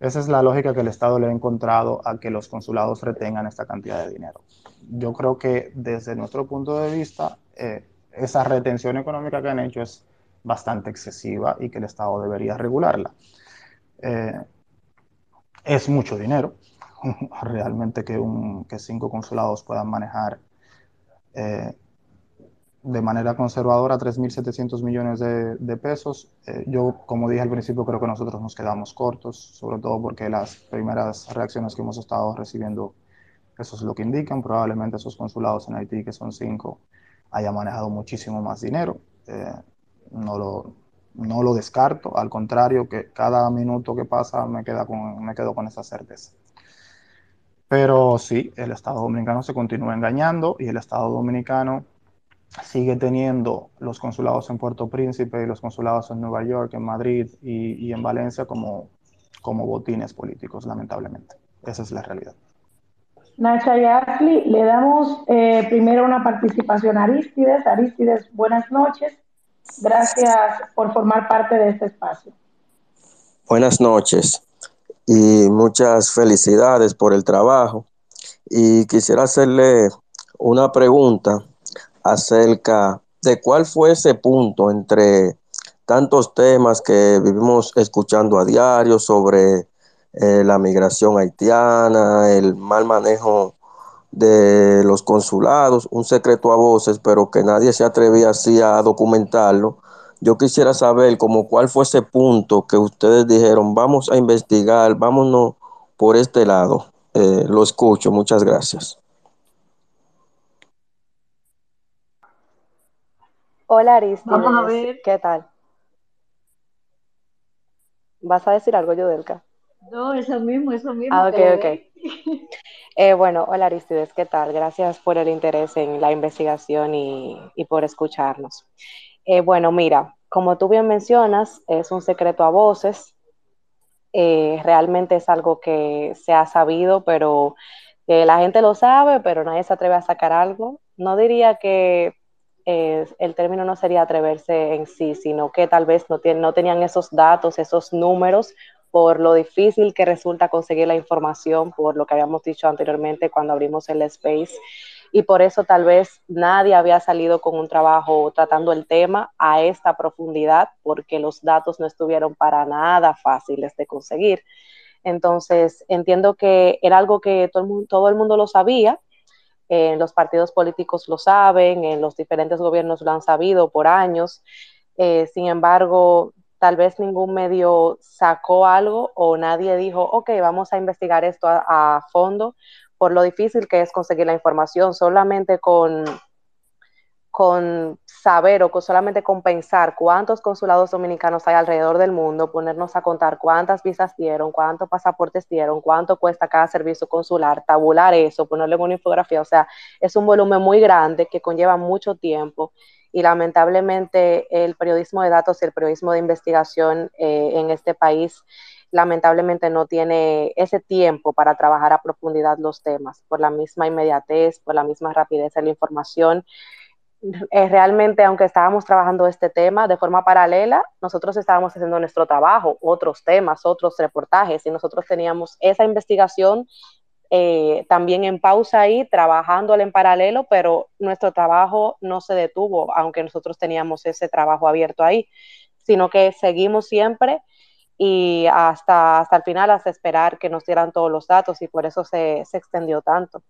Speaker 4: Esa es la lógica que el Estado le ha encontrado a que los consulados retengan esta cantidad de dinero yo creo que desde nuestro punto de vista, eh, esa retención económica que han hecho es bastante excesiva y que el Estado debería regularla. Eh, es mucho dinero, realmente que, un, que, cinco consulados puedan manejar eh, de manera conservadora 3.700 millones de, pesos. Eh, yo, como dije al principio, creo que nosotros nos quedamos cortos, sobre todo porque las primeras reacciones que hemos estado recibiendo eso es lo que indican. Probablemente esos consulados en Haití, que son cinco, hayan manejado muchísimo más dinero. Eh, no, lo, no lo descarto. Al contrario, que cada minuto que pasa me, queda me quedo con esa certeza. Pero sí, el Estado dominicano se continúa engañando y el Estado dominicano sigue teniendo los consulados en Puerto Príncipe y los consulados en Nueva York, en Madrid y, y en Valencia como, como botines políticos, lamentablemente. Esa es la realidad.
Speaker 1: Nacha y Ashley, le damos eh, primero una participación a Aristides. Aristides, buenas noches. Gracias por formar parte de este espacio.
Speaker 9: Buenas noches y muchas felicidades por el trabajo. Y quisiera hacerle una pregunta acerca de cuál fue ese punto entre tantos temas que vivimos escuchando a diario sobre eh, la migración haitiana, el mal manejo de los consulados, un secreto a voces, pero que nadie se atrevía así a documentarlo. Yo quisiera saber como cuál fue ese punto que ustedes dijeron, vamos a investigar, vámonos por este lado. Eh, lo escucho, muchas gracias.
Speaker 2: Hola Aristides,
Speaker 5: Vamos a ver.
Speaker 2: ¿qué tal? ¿Vas a decir algo, Yudelka?
Speaker 5: No, eso mismo, eso mismo.
Speaker 2: Ah, ok, ok. Eh, bueno, hola Aristides, ¿qué tal? Gracias por el interés en la investigación y, y por escucharnos. Eh, bueno, mira, como tú bien mencionas, es un secreto a voces. Eh, realmente es algo que se ha sabido, pero la gente lo sabe, pero nadie se atreve a sacar algo. No diría que el término no sería atreverse en sí, sino que tal vez no, tenían esos datos, esos números, por lo difícil que resulta conseguir la información, por lo que habíamos dicho anteriormente cuando abrimos el space y por eso tal vez nadie había salido con un trabajo tratando el tema a esta profundidad, porque los datos no estuvieron para nada fáciles de conseguir. Entonces, entiendo que era algo que todo el mundo lo sabía, eh, los partidos políticos lo saben, en los diferentes gobiernos lo han sabido por años. Eh, sin embargo, tal vez ningún medio sacó algo o nadie dijo, ok, vamos a investigar esto a fondo, por lo difícil que es conseguir la información, solamente con, con saber o con, solamente con pensar cuántos consulados dominicanos hay alrededor del mundo, ponernos a contar cuántas visas dieron, cuántos pasaportes dieron, cuánto cuesta cada servicio consular, tabular eso, ponerle una infografía, o sea, es un volumen muy grande que conlleva mucho tiempo y lamentablemente el periodismo de datos y el periodismo de investigación eh, en este país lamentablemente no tiene ese tiempo para trabajar a profundidad los temas, por la misma inmediatez, por la misma rapidez de la información. Eh, realmente, aunque estábamos trabajando este tema de forma paralela, nosotros estábamos haciendo nuestro trabajo, otros temas, otros reportajes, y nosotros teníamos esa investigación eh, también en pausa ahí, trabajándola en paralelo, pero nuestro trabajo no se detuvo, aunque nosotros teníamos ese trabajo abierto ahí, sino que seguimos siempre y hasta, hasta el final, hasta esperar que nos dieran todos los datos y por eso se, se extendió tanto.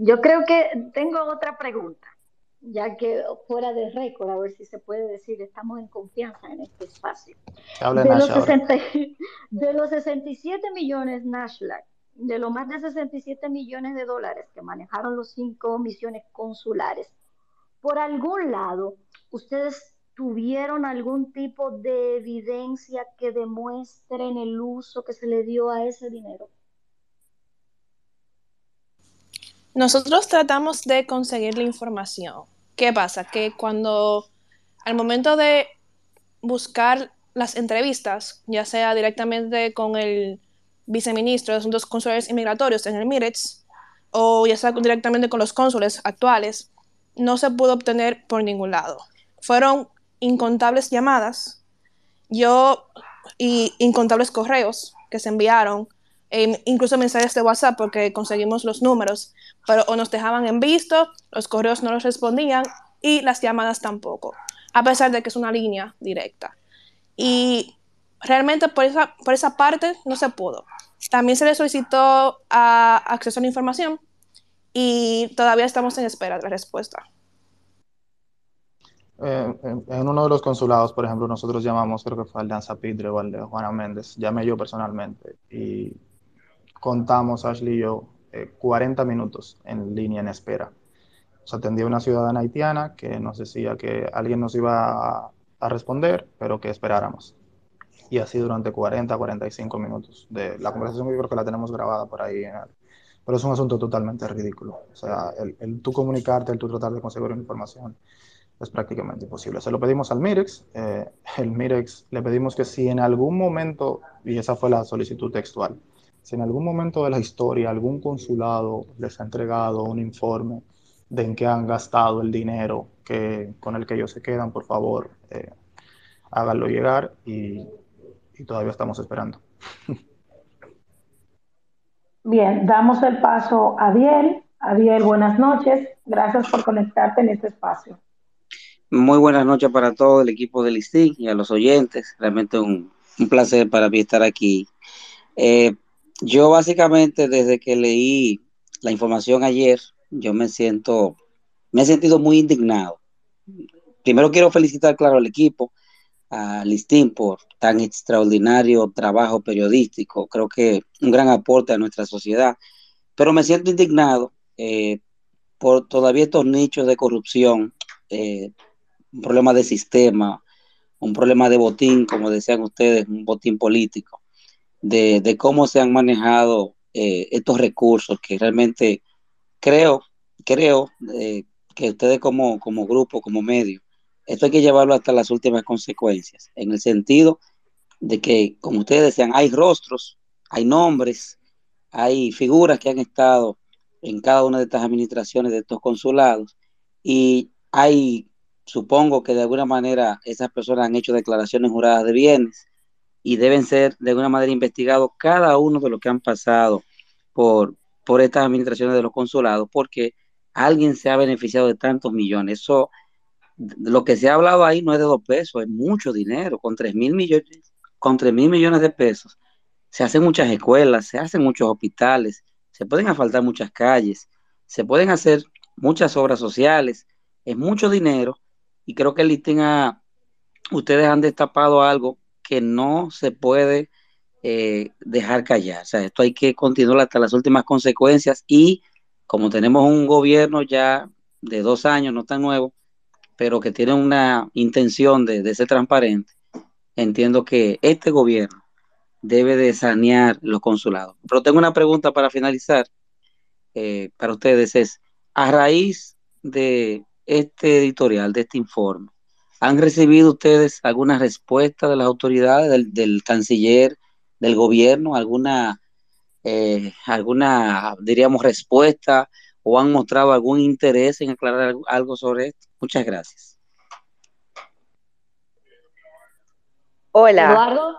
Speaker 5: Yo creo que tengo otra pregunta, ya que fuera de récord, a ver si se puede decir, estamos en confianza en este espacio. De los, 60, de los 67 millones Nashlag, de los más de 67 millones de dólares que manejaron los cinco misiones consulares, por algún lado, ustedes tuvieron algún tipo de evidencia que demuestren el uso que se le dio a ese dinero?
Speaker 3: Nosotros tratamos de conseguir la información. ¿Qué pasa? Que cuando al momento de buscar las entrevistas, ya sea directamente con el viceministro de Asuntos Consulares y Migratorios en el MIREX, o ya sea directamente con los cónsules actuales, no se pudo obtener por ningún lado. Fueron incontables llamadas, yo y incontables correos que se enviaron, e incluso mensajes de WhatsApp porque conseguimos los números, pero o nos dejaban en visto, los correos no los respondían y las llamadas tampoco, a pesar de que es una línea directa. Y realmente por esa, por esa parte no se pudo. También se le solicitó acceso a la información y todavía estamos en espera de la respuesta.
Speaker 4: Eh, en, uno de los consulados, por ejemplo, nosotros llamamos, creo que fue al de Anzapidre o al de Juana Méndez, llamé yo personalmente y contamos, Ashley y yo, 40 eh, minutos en línea en espera. Nos atendía una ciudadana haitiana que nos decía que alguien nos iba a, a responder, pero que esperáramos. Y así durante 40, 45 minutos. De la conversación yo creo que la tenemos grabada por ahí. pero es un asunto totalmente ridículo. O sea, el, el tú comunicarte, el tú tratar de conseguir una información es prácticamente imposible. Se lo pedimos al MIREX, eh, el MIREX le pedimos que si en algún momento, y esa fue la solicitud textual, si en algún momento de la historia algún consulado les ha entregado un informe de en qué han gastado el dinero que, con el que ellos se quedan, por favor, eh, háganlo llegar y, y todavía estamos esperando.
Speaker 1: Bien, damos el paso a Adiel. Adiel, buenas noches. Gracias por conectarte en este espacio.
Speaker 10: Muy buenas noches para todo el equipo de Listín y a los oyentes. Realmente un, placer para mí estar aquí. Eh, yo básicamente desde que leí la información ayer, yo me siento, me he sentido muy indignado. Primero quiero felicitar, claro, al equipo, a Listín por tan extraordinario trabajo periodístico. Creo que un gran aporte a nuestra sociedad. Pero me siento indignado eh, por todavía estos nichos de corrupción eh, un problema de sistema, un problema de botín, como decían ustedes, un botín político, de, cómo se han manejado eh, estos recursos que realmente creo, creo eh, que ustedes como, como grupo, como medio, esto hay que llevarlo hasta las últimas consecuencias, en el sentido de que, como ustedes decían, hay rostros, hay nombres, hay figuras que han estado en cada una de estas administraciones, de estos consulados, y hay, supongo que de alguna manera esas personas han hecho declaraciones juradas de bienes y deben ser de alguna manera investigados cada uno de los que han pasado por, por estas administraciones de los consulados, porque alguien se ha beneficiado de tantos millones. Eso, lo que se ha hablado ahí no es de dos pesos, es mucho dinero, con tres mil millones, con tres mil millones de pesos. Se hacen muchas escuelas, se hacen muchos hospitales, se pueden asfaltar muchas calles, se pueden hacer muchas obras sociales, es mucho dinero y creo que el listing a, ustedes han destapado algo que no se puede eh, dejar callar. O sea, esto hay que continuar hasta las últimas consecuencias y como tenemos un gobierno ya de dos años, no tan nuevo, pero que tiene una intención de, de ser transparente, entiendo que este gobierno debe de sanear los consulados. Pero tengo una pregunta para finalizar eh, para ustedes es, a raíz de este editorial, de este informe, ¿han recibido ustedes alguna respuesta de las autoridades, del, del canciller, del gobierno, alguna, eh, alguna, diríamos, respuesta o han mostrado algún interés en aclarar algo sobre esto? Muchas gracias.
Speaker 2: Hola.
Speaker 5: Eduardo.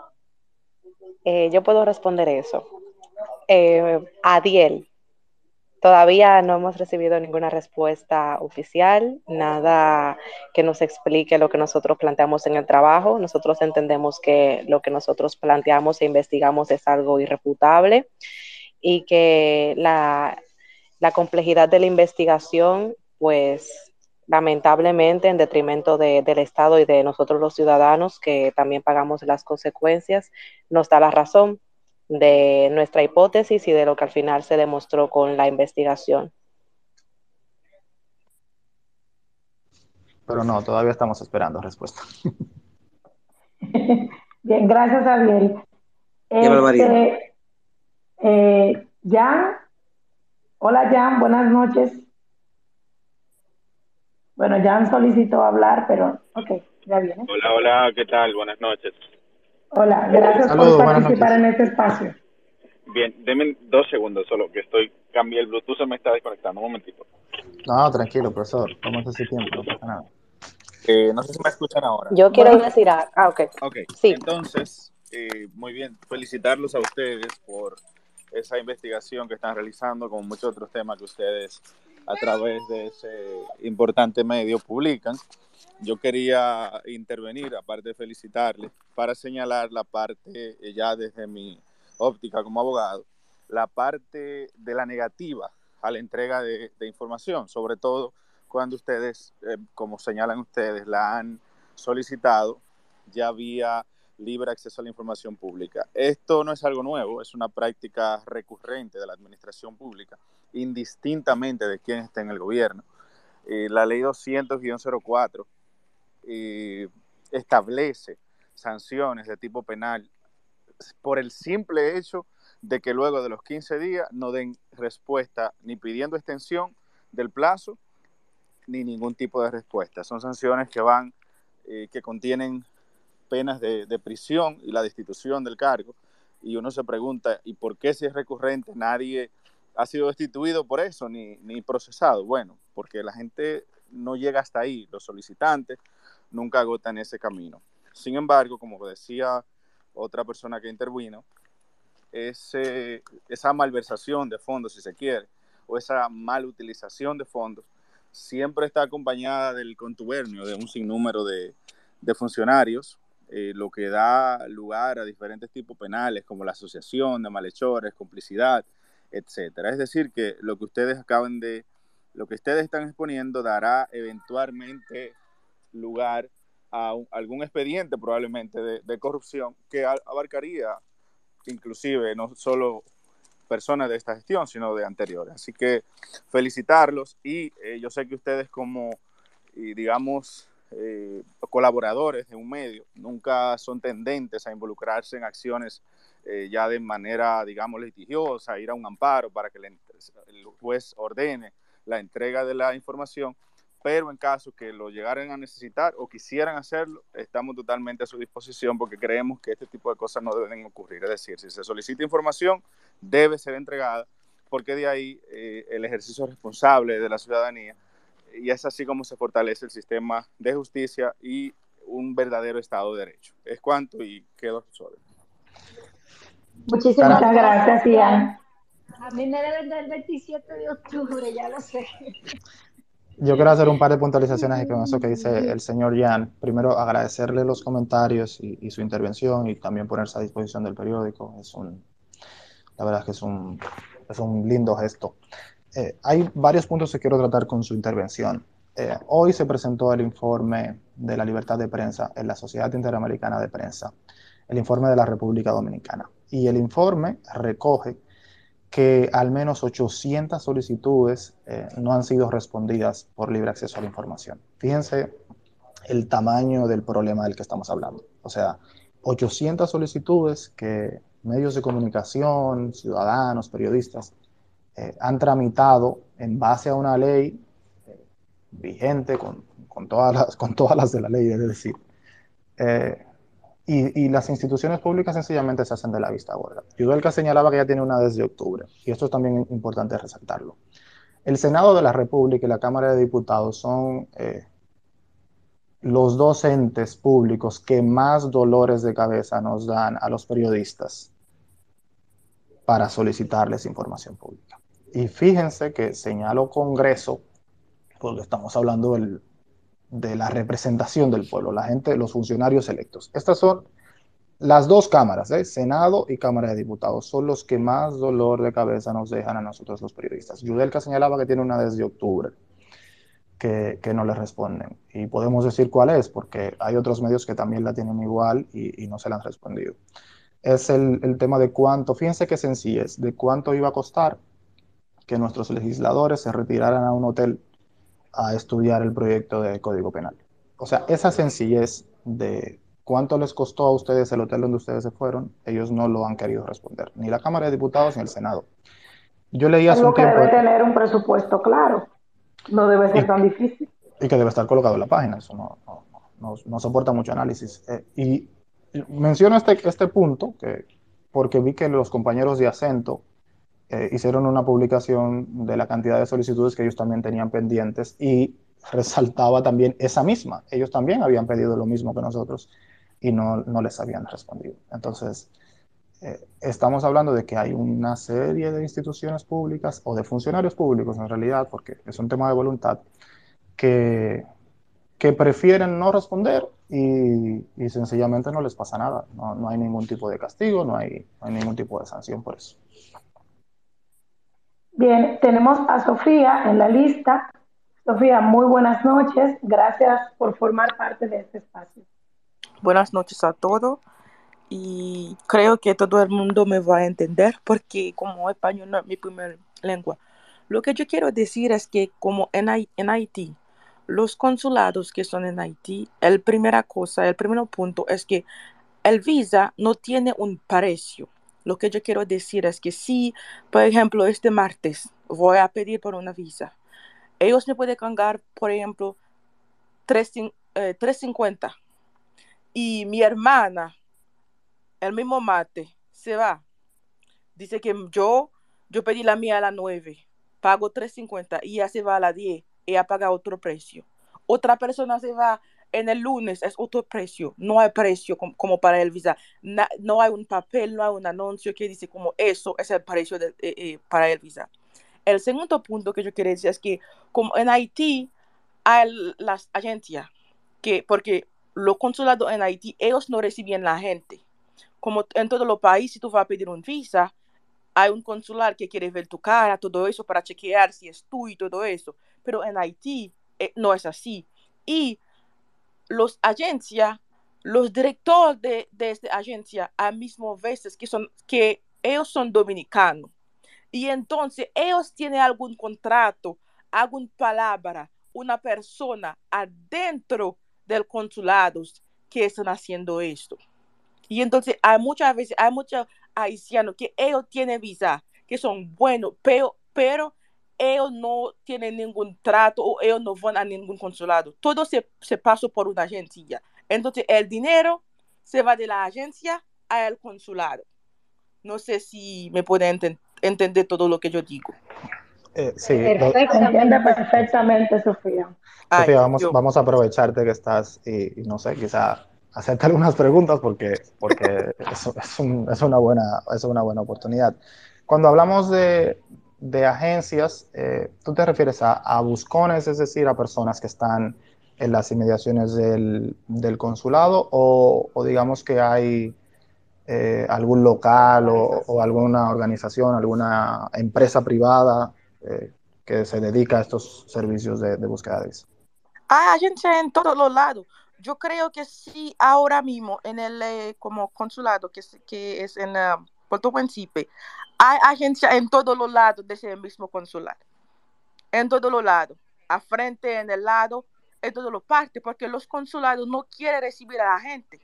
Speaker 2: Eh, yo puedo responder eso. Eh, Adiel, todavía no hemos recibido ninguna respuesta oficial, nada que nos explique lo que nosotros planteamos en el trabajo. Nosotros entendemos que lo que nosotros planteamos e investigamos es algo irrefutable y que la, la complejidad de la investigación, pues lamentablemente en detrimento de, del Estado y de nosotros los ciudadanos que también pagamos las consecuencias, nos da la razón de nuestra hipótesis y de lo que al final se demostró con la investigación.
Speaker 4: Pero no, todavía estamos esperando respuesta.
Speaker 1: Bien, gracias, Ariel. Este, eh, Jan, hola Jan, buenas noches. Bueno, Jan solicitó hablar, pero ok, ya viene.
Speaker 11: Hola, hola, ¿qué tal? Buenas noches.
Speaker 1: Hola, gracias
Speaker 4: Saludos,
Speaker 1: por participar en este espacio.
Speaker 11: Bien, denme dos segundos solo, que estoy, cambié el Bluetooth, se me está desconectando, un momentito.
Speaker 4: No, tranquilo, profesor, tómate ese tiempo, no pasa nada.
Speaker 11: Eh, no sé si me escuchan ahora.
Speaker 2: Yo quiero
Speaker 1: Bueno.
Speaker 2: decir, ah, ah, ok.
Speaker 11: Ok,
Speaker 2: Sí.
Speaker 11: entonces, eh, muy bien, felicitarlos a ustedes por esa investigación que están realizando, con muchos otros temas que ustedes a través de ese importante medio publican. Yo quería intervenir, aparte de felicitarles, para señalar la parte, eh, ya desde mi óptica como abogado, la parte de la negativa a la entrega de, de información, sobre todo cuando ustedes, eh, como señalan ustedes, la han solicitado ya vía libre acceso a la información pública. Esto no es algo nuevo, es una práctica recurrente de la administración pública, indistintamente de quién esté en el gobierno. Eh, la ley 200-04 eh, establece sanciones de tipo penal por el simple hecho de que luego de los 15 días no den respuesta ni pidiendo extensión del plazo ni ningún tipo de respuesta. Son sanciones que van, eh, que contienen penas de, prisión y la destitución del cargo. Y uno se pregunta, ¿y por qué si es recurrente nadie ha sido destituido por eso ni, ni procesado? Bueno, porque la gente no llega hasta ahí, los solicitantes nunca agotan ese camino. Sin embargo, como decía otra persona que intervino, esa malversación de fondos, si se quiere, o esa mal utilización de fondos, siempre está acompañada del contubernio de un sinnúmero de, de funcionarios, eh, lo que da lugar a diferentes tipos penales como la asociación de malhechores, complicidad, etcétera. Es decir, que lo que ustedes acaban de, lo que ustedes están exponiendo dará eventualmente lugar a algún expediente probablemente de, corrupción que abarcaría inclusive no solo personas de esta gestión, sino de anteriores. Así que felicitarlos y eh, yo sé que ustedes como, digamos, eh, colaboradores de un medio nunca son tendentes a involucrarse en acciones eh, ya de manera, digamos, litigiosa, ir a un amparo para que el, juez ordene la entrega de la información, pero en caso que lo llegaran a necesitar o quisieran hacerlo, estamos totalmente a su disposición porque creemos que este tipo de cosas no deben ocurrir. Es decir, si se solicita información, debe ser entregada, porque de ahí eh, el ejercicio responsable de la ciudadanía, y es así como se fortalece el sistema de justicia y un verdadero Estado de Derecho. Es cuanto y quedo solo.
Speaker 5: Muchísimas gracias, Ian. A mí me deben del 27 de octubre, ya lo sé.
Speaker 4: Yo quiero hacer un par de puntualizaciones con eso que dice el señor Jan. Primero, agradecerle los comentarios y, su intervención y también ponerse a disposición del periódico. Es un, la verdad es que es un, es un lindo gesto. Eh, hay varios puntos que quiero tratar con su intervención. Eh, hoy se presentó el informe de la libertad de prensa en la Sociedad Interamericana de Prensa, el informe de la República Dominicana. Y el informe recoge que al menos 800 solicitudes eh, no han sido respondidas por libre acceso a la información. Fíjense el tamaño del problema del que estamos hablando. O sea, 800 solicitudes que medios de comunicación, ciudadanos, periodistas, eh, han tramitado en base a una ley vigente con, con, todas las, con todas las de la ley, es decir. Eh, y, y, las instituciones públicas sencillamente se hacen de la vista gorda. Yudelka señalaba que ya tiene una desde octubre, y esto es también importante resaltarlo. El Senado de la República y la Cámara de Diputados son eh, los dos entes públicos que más dolores de cabeza nos dan a los periodistas para solicitarles información pública. Y fíjense que señalo Congreso porque estamos hablando de la representación del pueblo, la gente, los funcionarios electos. Estas son las dos cámaras, ¿eh? Senado y Cámara de Diputados, son los que más dolor de cabeza nos dejan a nosotros los periodistas. Yudelka señalaba que tiene una desde octubre. Que, que, no le responden. Y podemos decir cuál es, porque hay otros medios que también la tienen igual y, y no se la han respondido. Es el, el, tema de cuánto, fíjense qué sencillez, de cuánto iba a costar que nuestros legisladores se retiraran a un hotel a estudiar el proyecto de Código Penal. O sea, esa sencillez de cuánto les costó a ustedes el hotel donde ustedes se fueron, ellos no lo han querido responder, ni la Cámara de Diputados ni el Senado. Yo leí hace un
Speaker 1: que
Speaker 4: tiempo...
Speaker 1: debe tener un presupuesto claro, no debe ser tan difícil.
Speaker 4: Y que debe estar colocado en la página, eso no, no, no, no soporta mucho análisis. Eh, y menciono este, este punto que, porque vi que los compañeros de acento eh, hicieron una publicación de la cantidad de solicitudes que ellos también tenían pendientes y resaltaba también esa misma. Ellos también habían pedido lo mismo que nosotros y no, no les habían respondido. Entonces, eh, estamos hablando de que hay una serie de instituciones públicas o de funcionarios públicos en realidad, porque es un tema de voluntad, que, que prefieren no responder y, y, sencillamente no les pasa nada. No, no, hay ningún tipo de castigo, no hay, no hay ningún tipo de sanción por eso.
Speaker 1: Bien, tenemos a Sofía en la lista. Sofía, muy buenas noches. Gracias por formar parte de este espacio.
Speaker 12: Buenas noches a todos. Y creo que todo el mundo me va a entender porque como español no es mi primera lengua. Lo que yo quiero decir es que como en, Haití, los consulados que son en Haití, el primera cosa, el primer punto es que el visa no tiene un precio. Lo que yo quiero decir es que si, por ejemplo, este martes voy a pedir por una visa, ellos me pueden cargar, por ejemplo, 350. Eh, y mi hermana, el mismo mate, se va. Dice que yo, yo pedí la mía a las 9, pago 350 y ya se va a las 10, ella paga otro precio. Otra persona se va en el lunes es otro precio, no hay precio como, para el visa, no hay un papel, no hay un anuncio que dice como eso es el precio de, eh, eh, para el visa. El segundo punto que yo quería decir es que como en Haití hay las agencias, que, porque los consulados en Haití, ellos no reciben la gente. Como en todos los países, si tú vas a pedir un visa, hay un consular que quiere ver tu cara, todo eso para chequear si es tú y todo eso. Pero en Haití eh, no es así. Y los agencias, los directores de, de esta agencia, a mismo veces que son, que ellos son dominicanos. Y entonces ellos tienen algún contrato, alguna palabra, una persona adentro del consulado que están haciendo esto. Y entonces hay muchas veces, hay muchos haitianos que ellos tienen visa, que son buenos, pero, pero ellos no tienen ningún trato o ellos no van a ningún consulado. Todo se, se pasa por una agencia. Entonces, el dinero se va de la agencia al consulado. No sé si me pueden enten entender todo lo que yo digo.
Speaker 4: Eh, sí,
Speaker 1: entiende perfectamente, Sofía.
Speaker 4: Sofía, vamos, vamos a aprovecharte que estás y, y no sé, quizá hacerte algunas preguntas porque, porque es, es, un, es, una buena, es una buena oportunidad. Cuando hablamos de, de agencias, eh, ¿tú te refieres a, buscones, es decir, a personas que están en las inmediaciones del, del consulado o, o, digamos que hay eh, algún local o, alguna organización, alguna empresa privada eh, que se dedica a estos servicios de, de búsqueda de visa?
Speaker 12: Hay agencias en todos los lados. Yo creo que sí, ahora mismo en el como consulado que, que es en uh, Puerto Príncipe, hay agencias en todos los lados de ese mismo consulado. En todos los lados. A frente, en el lado, en todas las partes, porque los consulados no quieren recibir a la gente.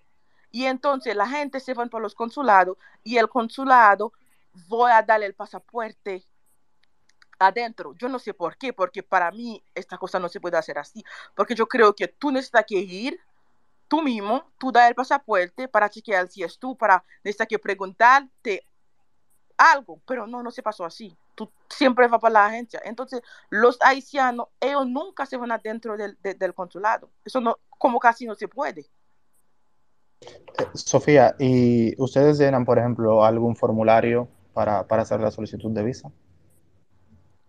Speaker 12: Y entonces la gente se va por los consulados y el consulado voy a darle el pasaporte adentro. Yo no sé por qué, porque para mí esta cosa no se puede hacer así, porque yo creo que tú necesitas ir tú mismo, tú das el pasaporte para chequear si es tú, para necesitas que preguntarte algo, pero no, no se pasó así. Tú siempre vas para la agencia. Entonces, los haitianos, ellos nunca se van adentro del, del, del consulado. Eso no, como casi no se puede.
Speaker 4: Eh, Sofía, ¿y ustedes llenan, por ejemplo, algún formulario para, para hacer la solicitud de visa?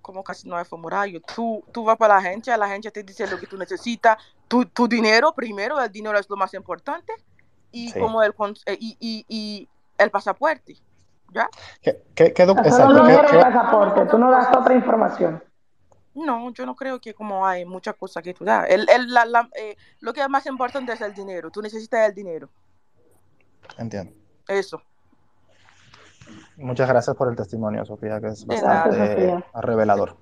Speaker 12: Como casi no hay formulario. Tú, tú vas para la agencia, la agencia te dice lo que tú necesitas, tu, tu dinero primero, el dinero es lo más importante, y sí. como el, y, y, y el pasaporte. ¿Ya?
Speaker 4: ¿Qué, qué, qué
Speaker 1: exacto, no ¿qué, el pasaporte, tú no das otra información.
Speaker 12: No, yo no creo que como hay muchas cosas que tú das. El, el, la, la, eh, lo que es más importante es el dinero. Tú necesitas el dinero.
Speaker 4: Entiendo.
Speaker 12: Eso.
Speaker 4: Muchas gracias por el testimonio, Sofía, que es bastante gracias, revelador.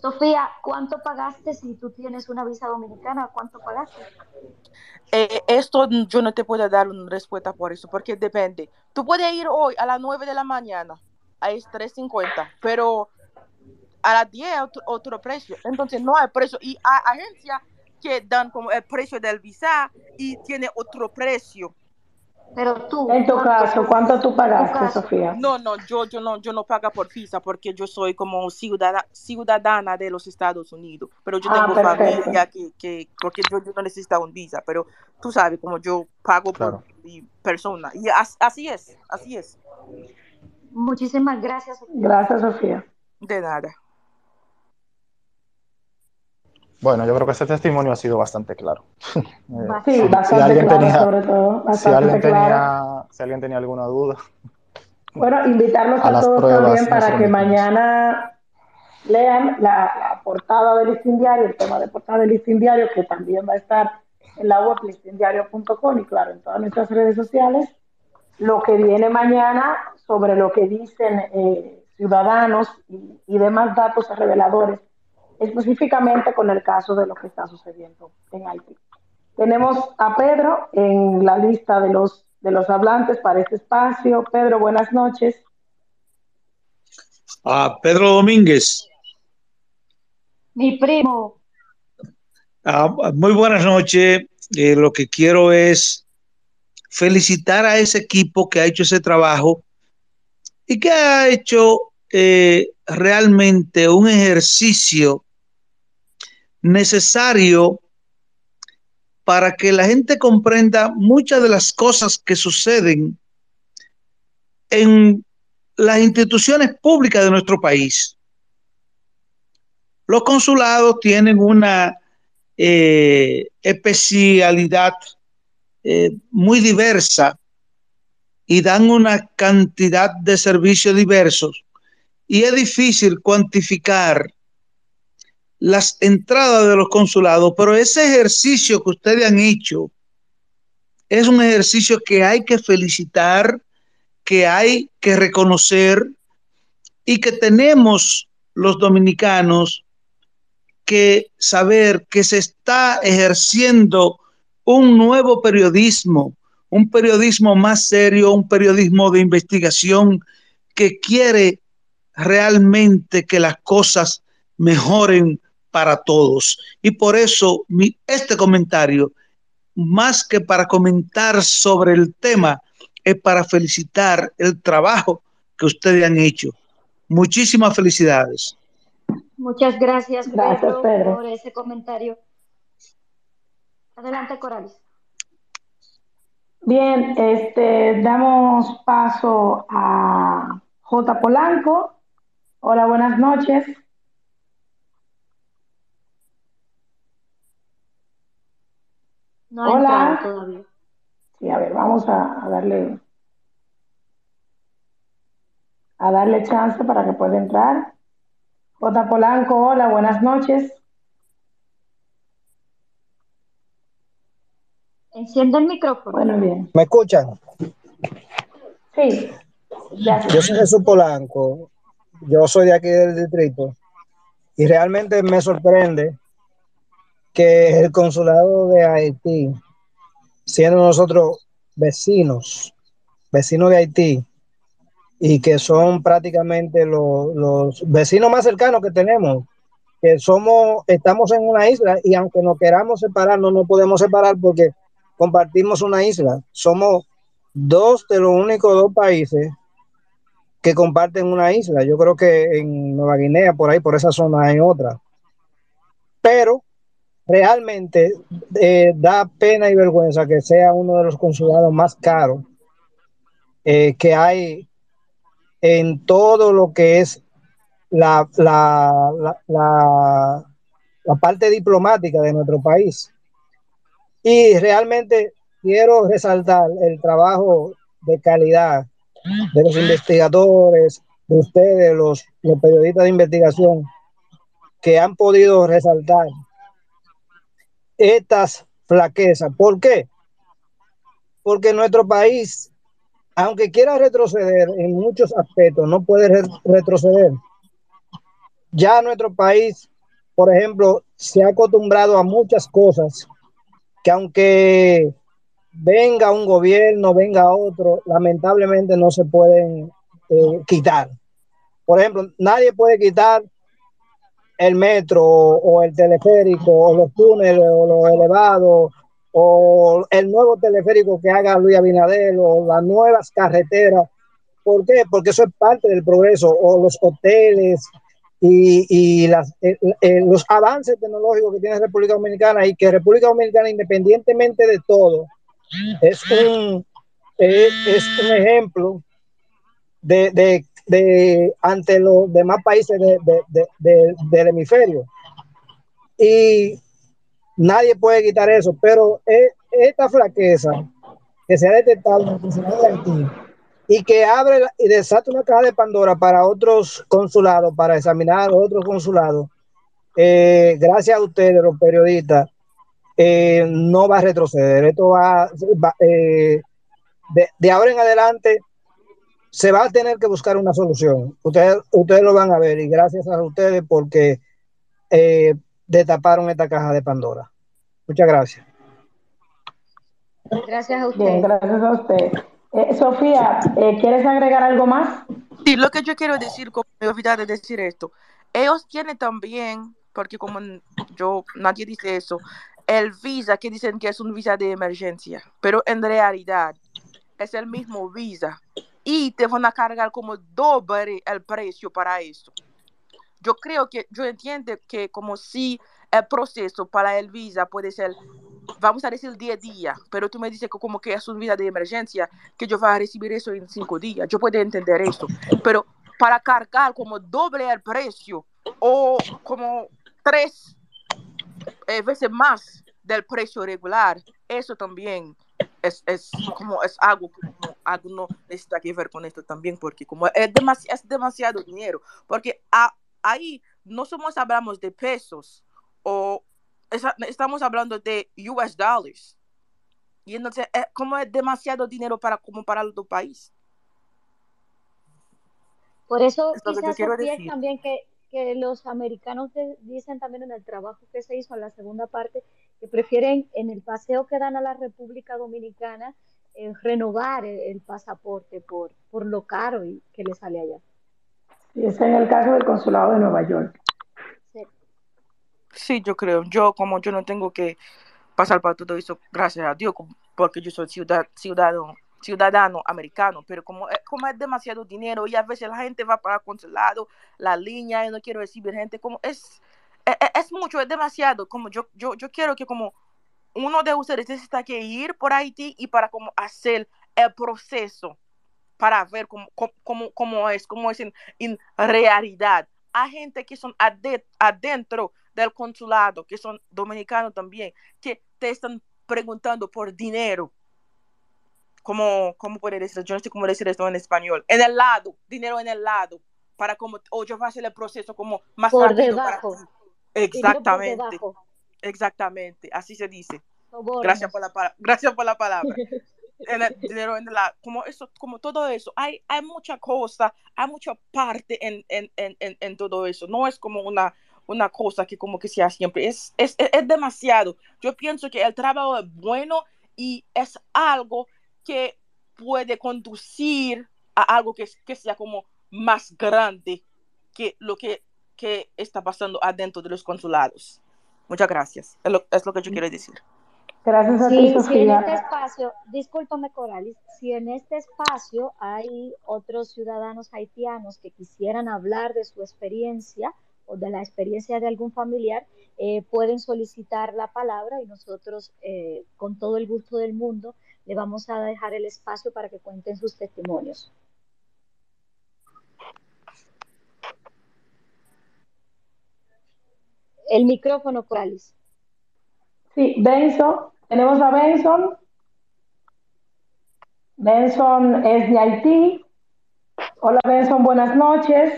Speaker 5: Sofía, ¿cuánto pagaste si tú tienes una visa dominicana? ¿Cuánto pagaste?
Speaker 12: Eh, esto yo no te puedo dar una respuesta por eso, porque depende. Tú puedes ir hoy a las 9 de la mañana, a 3.50, pero a las 10 otro, otro precio. Entonces no hay precio. Y hay agencias que dan como el precio del visa y tiene otro precio.
Speaker 5: Pero tú.
Speaker 1: En tu caso, ¿cuánto tú pagaste, Sofía?
Speaker 12: No, no, yo, yo no, yo no pago por visa porque yo soy como ciudadana, ciudadana de los Estados Unidos. Pero yo tengo ah, familia que, que, porque yo, yo, no necesito un visa, pero tú sabes, como yo pago claro. por mi persona. Y as, así es, así es.
Speaker 5: Muchísimas gracias.
Speaker 1: Sofía. Gracias, Sofía.
Speaker 12: De nada.
Speaker 4: Bueno, yo creo que ese testimonio ha sido bastante claro.
Speaker 1: Sí, si, bastante si alguien claro, tenía, sobre todo.
Speaker 4: Si alguien, tenía, si alguien tenía alguna duda.
Speaker 1: Bueno, invitarlos a, a todos también para que mañana lean la, la, portada del listín diario, el tema de portada del listín diario, que también va a estar en la web listindiario.com y claro, en todas nuestras redes sociales, lo que viene mañana sobre lo que dicen eh, ciudadanos y, y demás datos reveladores específicamente con el caso de lo que está sucediendo en Haití. Tenemos a Pedro en la lista de los, de los hablantes para este espacio. Pedro, buenas noches.
Speaker 13: A Pedro Domínguez.
Speaker 5: Mi primo.
Speaker 13: Ah, muy buenas noches. Eh, lo que quiero es felicitar a ese equipo que ha hecho ese trabajo y que ha hecho eh, realmente un ejercicio necesario para que la gente comprenda muchas de las cosas que suceden en las instituciones públicas de nuestro país. Los consulados tienen una eh, especialidad eh, muy diversa y dan una cantidad de servicios diversos y es difícil cuantificar las entradas de los consulados, pero ese ejercicio que ustedes han hecho es un ejercicio que hay que felicitar, que hay que reconocer y que tenemos los dominicanos que saber que se está ejerciendo un nuevo periodismo, un periodismo más serio, un periodismo de investigación que quiere realmente que las cosas mejoren para todos. Y por eso mi, este comentario, más que para comentar sobre el tema, es para felicitar el trabajo que ustedes han hecho. Muchísimas felicidades.
Speaker 5: Muchas gracias,
Speaker 1: Gracias,
Speaker 5: Pedro,
Speaker 1: Pedro.
Speaker 5: por ese comentario. Adelante, Coralis.
Speaker 1: Bien, este, damos paso a J. Polanco. Hola, buenas noches.
Speaker 5: No ha
Speaker 1: Hola.
Speaker 5: todavía.
Speaker 1: Sí, a ver, vamos a, a darle a darle chance para que pueda entrar. J. Polanco, hola, buenas noches.
Speaker 5: Enciende el micrófono.
Speaker 1: Bueno, bien.
Speaker 14: ¿Me escuchan?
Speaker 1: Sí, gracias.
Speaker 14: Yo soy Jesús Polanco, yo soy de aquí del distrito y realmente me sorprende que el consulado de Haití, siendo nosotros vecinos, vecinos de Haití, y que son prácticamente los, vecinos más cercanos que tenemos, que somos, estamos en una isla y aunque nos queramos separar, no nos podemos separar porque compartimos una isla. Somos dos de los únicos dos países que comparten una isla. Yo creo que en Nueva Guinea, por ahí, por esa zona hay otra. Pero realmente eh, da pena y vergüenza que sea uno de los consulados más caros eh, que hay en todo lo que es la, la, la, parte diplomática de nuestro país. Y realmente quiero resaltar el trabajo de calidad de los investigadores, de ustedes, los periodistas de investigación, que han podido resaltar estas flaquezas. ¿Por qué? Porque nuestro país, aunque quiera retroceder en muchos aspectos, no puede re- retroceder. Ya nuestro país, por ejemplo, se ha acostumbrado a muchas cosas que aunque venga un gobierno, venga otro, lamentablemente no se pueden eh, quitar. Por ejemplo, nadie puede quitar el metro o el teleférico o los túneles o los elevados o el nuevo teleférico que haga Luis Abinader o las nuevas carreteras. ¿Por qué? Porque eso es parte del progreso o los hoteles y, y las, eh, eh, los avances tecnológicos que tiene República Dominicana y que República Dominicana, independientemente de todo, es un, es, un ejemplo de, de, de ante los demás países de, de, de, de, del hemisferio. Y nadie puede quitar eso, pero es, esta flaqueza que se ha detectado en el consulado de Haití y que abre y desata una caja de Pandora para otros consulados, para examinar otros consulados, eh, gracias a ustedes, los periodistas, eh, no va a retroceder. Esto va, eh, de ahora en adelante se va a tener que buscar una solución. Ustedes, ustedes lo van a ver y gracias a ustedes porque eh, destaparon esta caja de Pandora. Muchas gracias.
Speaker 5: Gracias a
Speaker 1: Bien,
Speaker 5: usted.
Speaker 1: gracias a usted. Eh, Sofía, eh, ¿quieres agregar algo más?
Speaker 12: Sí, lo que yo quiero decir, como me olvidé de decir esto, ellos tienen también, porque como yo, nadie dice eso, el visa que dicen que es un visa de emergencia, pero en realidad es el mismo visa y te van a cargar como doble el precio para eso. Yo creo que, yo entiendo que como si el proceso para el visa puede ser, vamos a decir 10 días, pero tú me dices que como que es un visa de emergencia, que yo voy a recibir eso en 5 días. Yo puedo entender eso, pero para cargar como doble el precio o como tres eh, veces más del precio regular, eso también es, es como es algo que como algo no necesita que ver con esto también, porque como es, demasi- es demasiado dinero, porque a- ahí no somos hablamos de pesos o esa- estamos hablando de US dollars. Y entonces, eh, como es demasiado dinero para como para el otro país.
Speaker 5: Por eso
Speaker 12: Es que
Speaker 5: quizás es
Speaker 12: decir.
Speaker 5: también que, que los americanos dicen también en el trabajo que se hizo en la segunda parte que prefieren en el paseo que dan a la República Dominicana eh, renovar el, el pasaporte por, por lo caro y que le sale allá.
Speaker 1: Y es en el caso del consulado de Nueva York.
Speaker 5: Sí.
Speaker 12: Sí, yo creo. Yo, como yo no tengo que pasar por todo eso, gracias a Dios, porque yo soy ciudad, ciudadano, ciudadano americano, pero como, como es demasiado dinero y a veces la gente va para el consulado, la línea, y no quiero recibir gente, como es, es, es mucho, es demasiado, como yo, yo, yo quiero que como uno de ustedes necesita que ir por Haití y para como hacer el proceso para ver cómo, cómo, cómo es, cómo es en, en, realidad. Hay gente que son adentro del consulado, que son dominicanos también, que te están preguntando por dinero. ¿Cómo, cómo puede decir? Yo no sé cómo decir esto en español. En el lado, dinero en el lado, para como, o yo voy a hacer el proceso como más
Speaker 5: por
Speaker 12: rápido.
Speaker 5: Debajo.
Speaker 12: Para... Exactamente. Exactamente, así se dice. Gracias por la, gracias por la palabra. en el dinero en la como eso como todo eso hay hay mucha cosa hay mucha parte en, en, en, en, todo eso no es como una una cosa que como que sea siempre es, es, es demasiado yo pienso que el trabajo es bueno y es algo que puede conducir a algo que, que sea como más grande que lo que, que está pasando adentro de los consulados. Muchas gracias. Es lo, es lo que yo quiero decir.
Speaker 1: Gracias a
Speaker 5: Sí,
Speaker 1: ti,
Speaker 5: si en este espacio, discúlpame Coralis, si en este espacio hay otros ciudadanos haitianos que quisieran hablar de su experiencia o de la experiencia de algún familiar, eh, pueden solicitar la palabra y nosotros eh, con todo el gusto del mundo le vamos a dejar el espacio para que cuenten sus testimonios. El micrófono, Coralis.
Speaker 1: Sí, Benson, tenemos a Benson. Benson es de Haití. Hola Benson, buenas noches.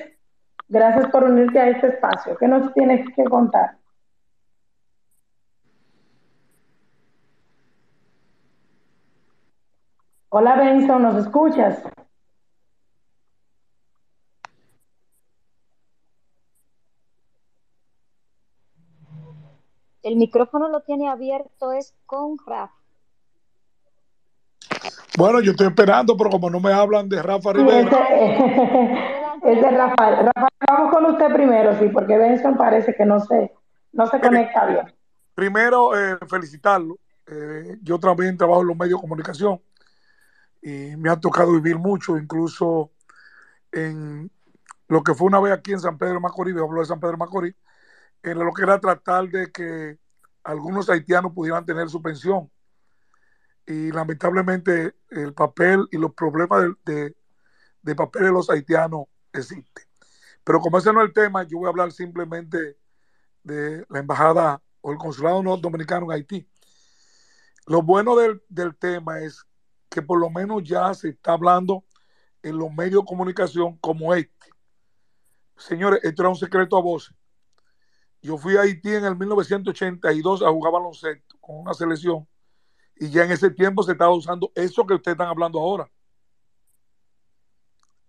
Speaker 1: Gracias por unirte a este espacio. ¿Qué nos tienes que contar? Hola Benson, ¿nos escuchas?
Speaker 5: El micrófono lo tiene abierto es con Rafa.
Speaker 15: Bueno, yo estoy esperando, pero como no me hablan de Rafa
Speaker 1: Sí,
Speaker 15: Rivera.
Speaker 1: ese- es de Rafael. Rafael, vamos con usted primero, sí, porque Benson parece que no se, no se conecta bien.
Speaker 15: Primero, eh, felicitarlo. Eh, yo también trabajo en los medios de comunicación y me ha tocado vivir mucho, incluso en lo que fue una vez aquí en San Pedro de Macorís, yo hablo de San Pedro de Macorís, en lo que era tratar de que algunos haitianos pudieran tener su pensión. Y lamentablemente el papel y los problemas de, de, papel de los haitianos existen. Pero como ese no es el tema, yo voy a hablar simplemente de la embajada o el consulado no dominicano en Haití. Lo bueno del, del tema es que por lo menos ya se está hablando en los medios de comunicación como este. Señores, esto era un secreto a voces. Yo fui a Haití en el 1982 a jugar baloncesto con una selección y ya en ese tiempo se estaba usando eso que ustedes están hablando ahora.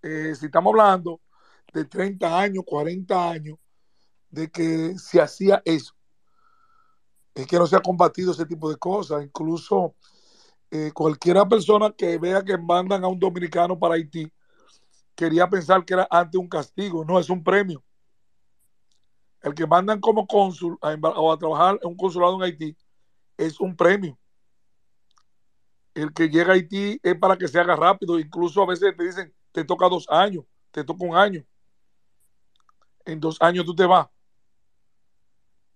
Speaker 15: Eh, si estamos hablando de 30 años, 40 años, de que se hacía eso, es que no se ha combatido ese tipo de cosas. Incluso eh, cualquiera persona que vea que mandan a un dominicano para Haití, quería pensar que era ante un castigo, no, es un premio. El que mandan como cónsul a, o a trabajar en un consulado en Haití es un premio. El que llega a Haití es para que se haga rápido, incluso a veces te dicen, te toca dos años, te toca un año. En dos años tú te vas.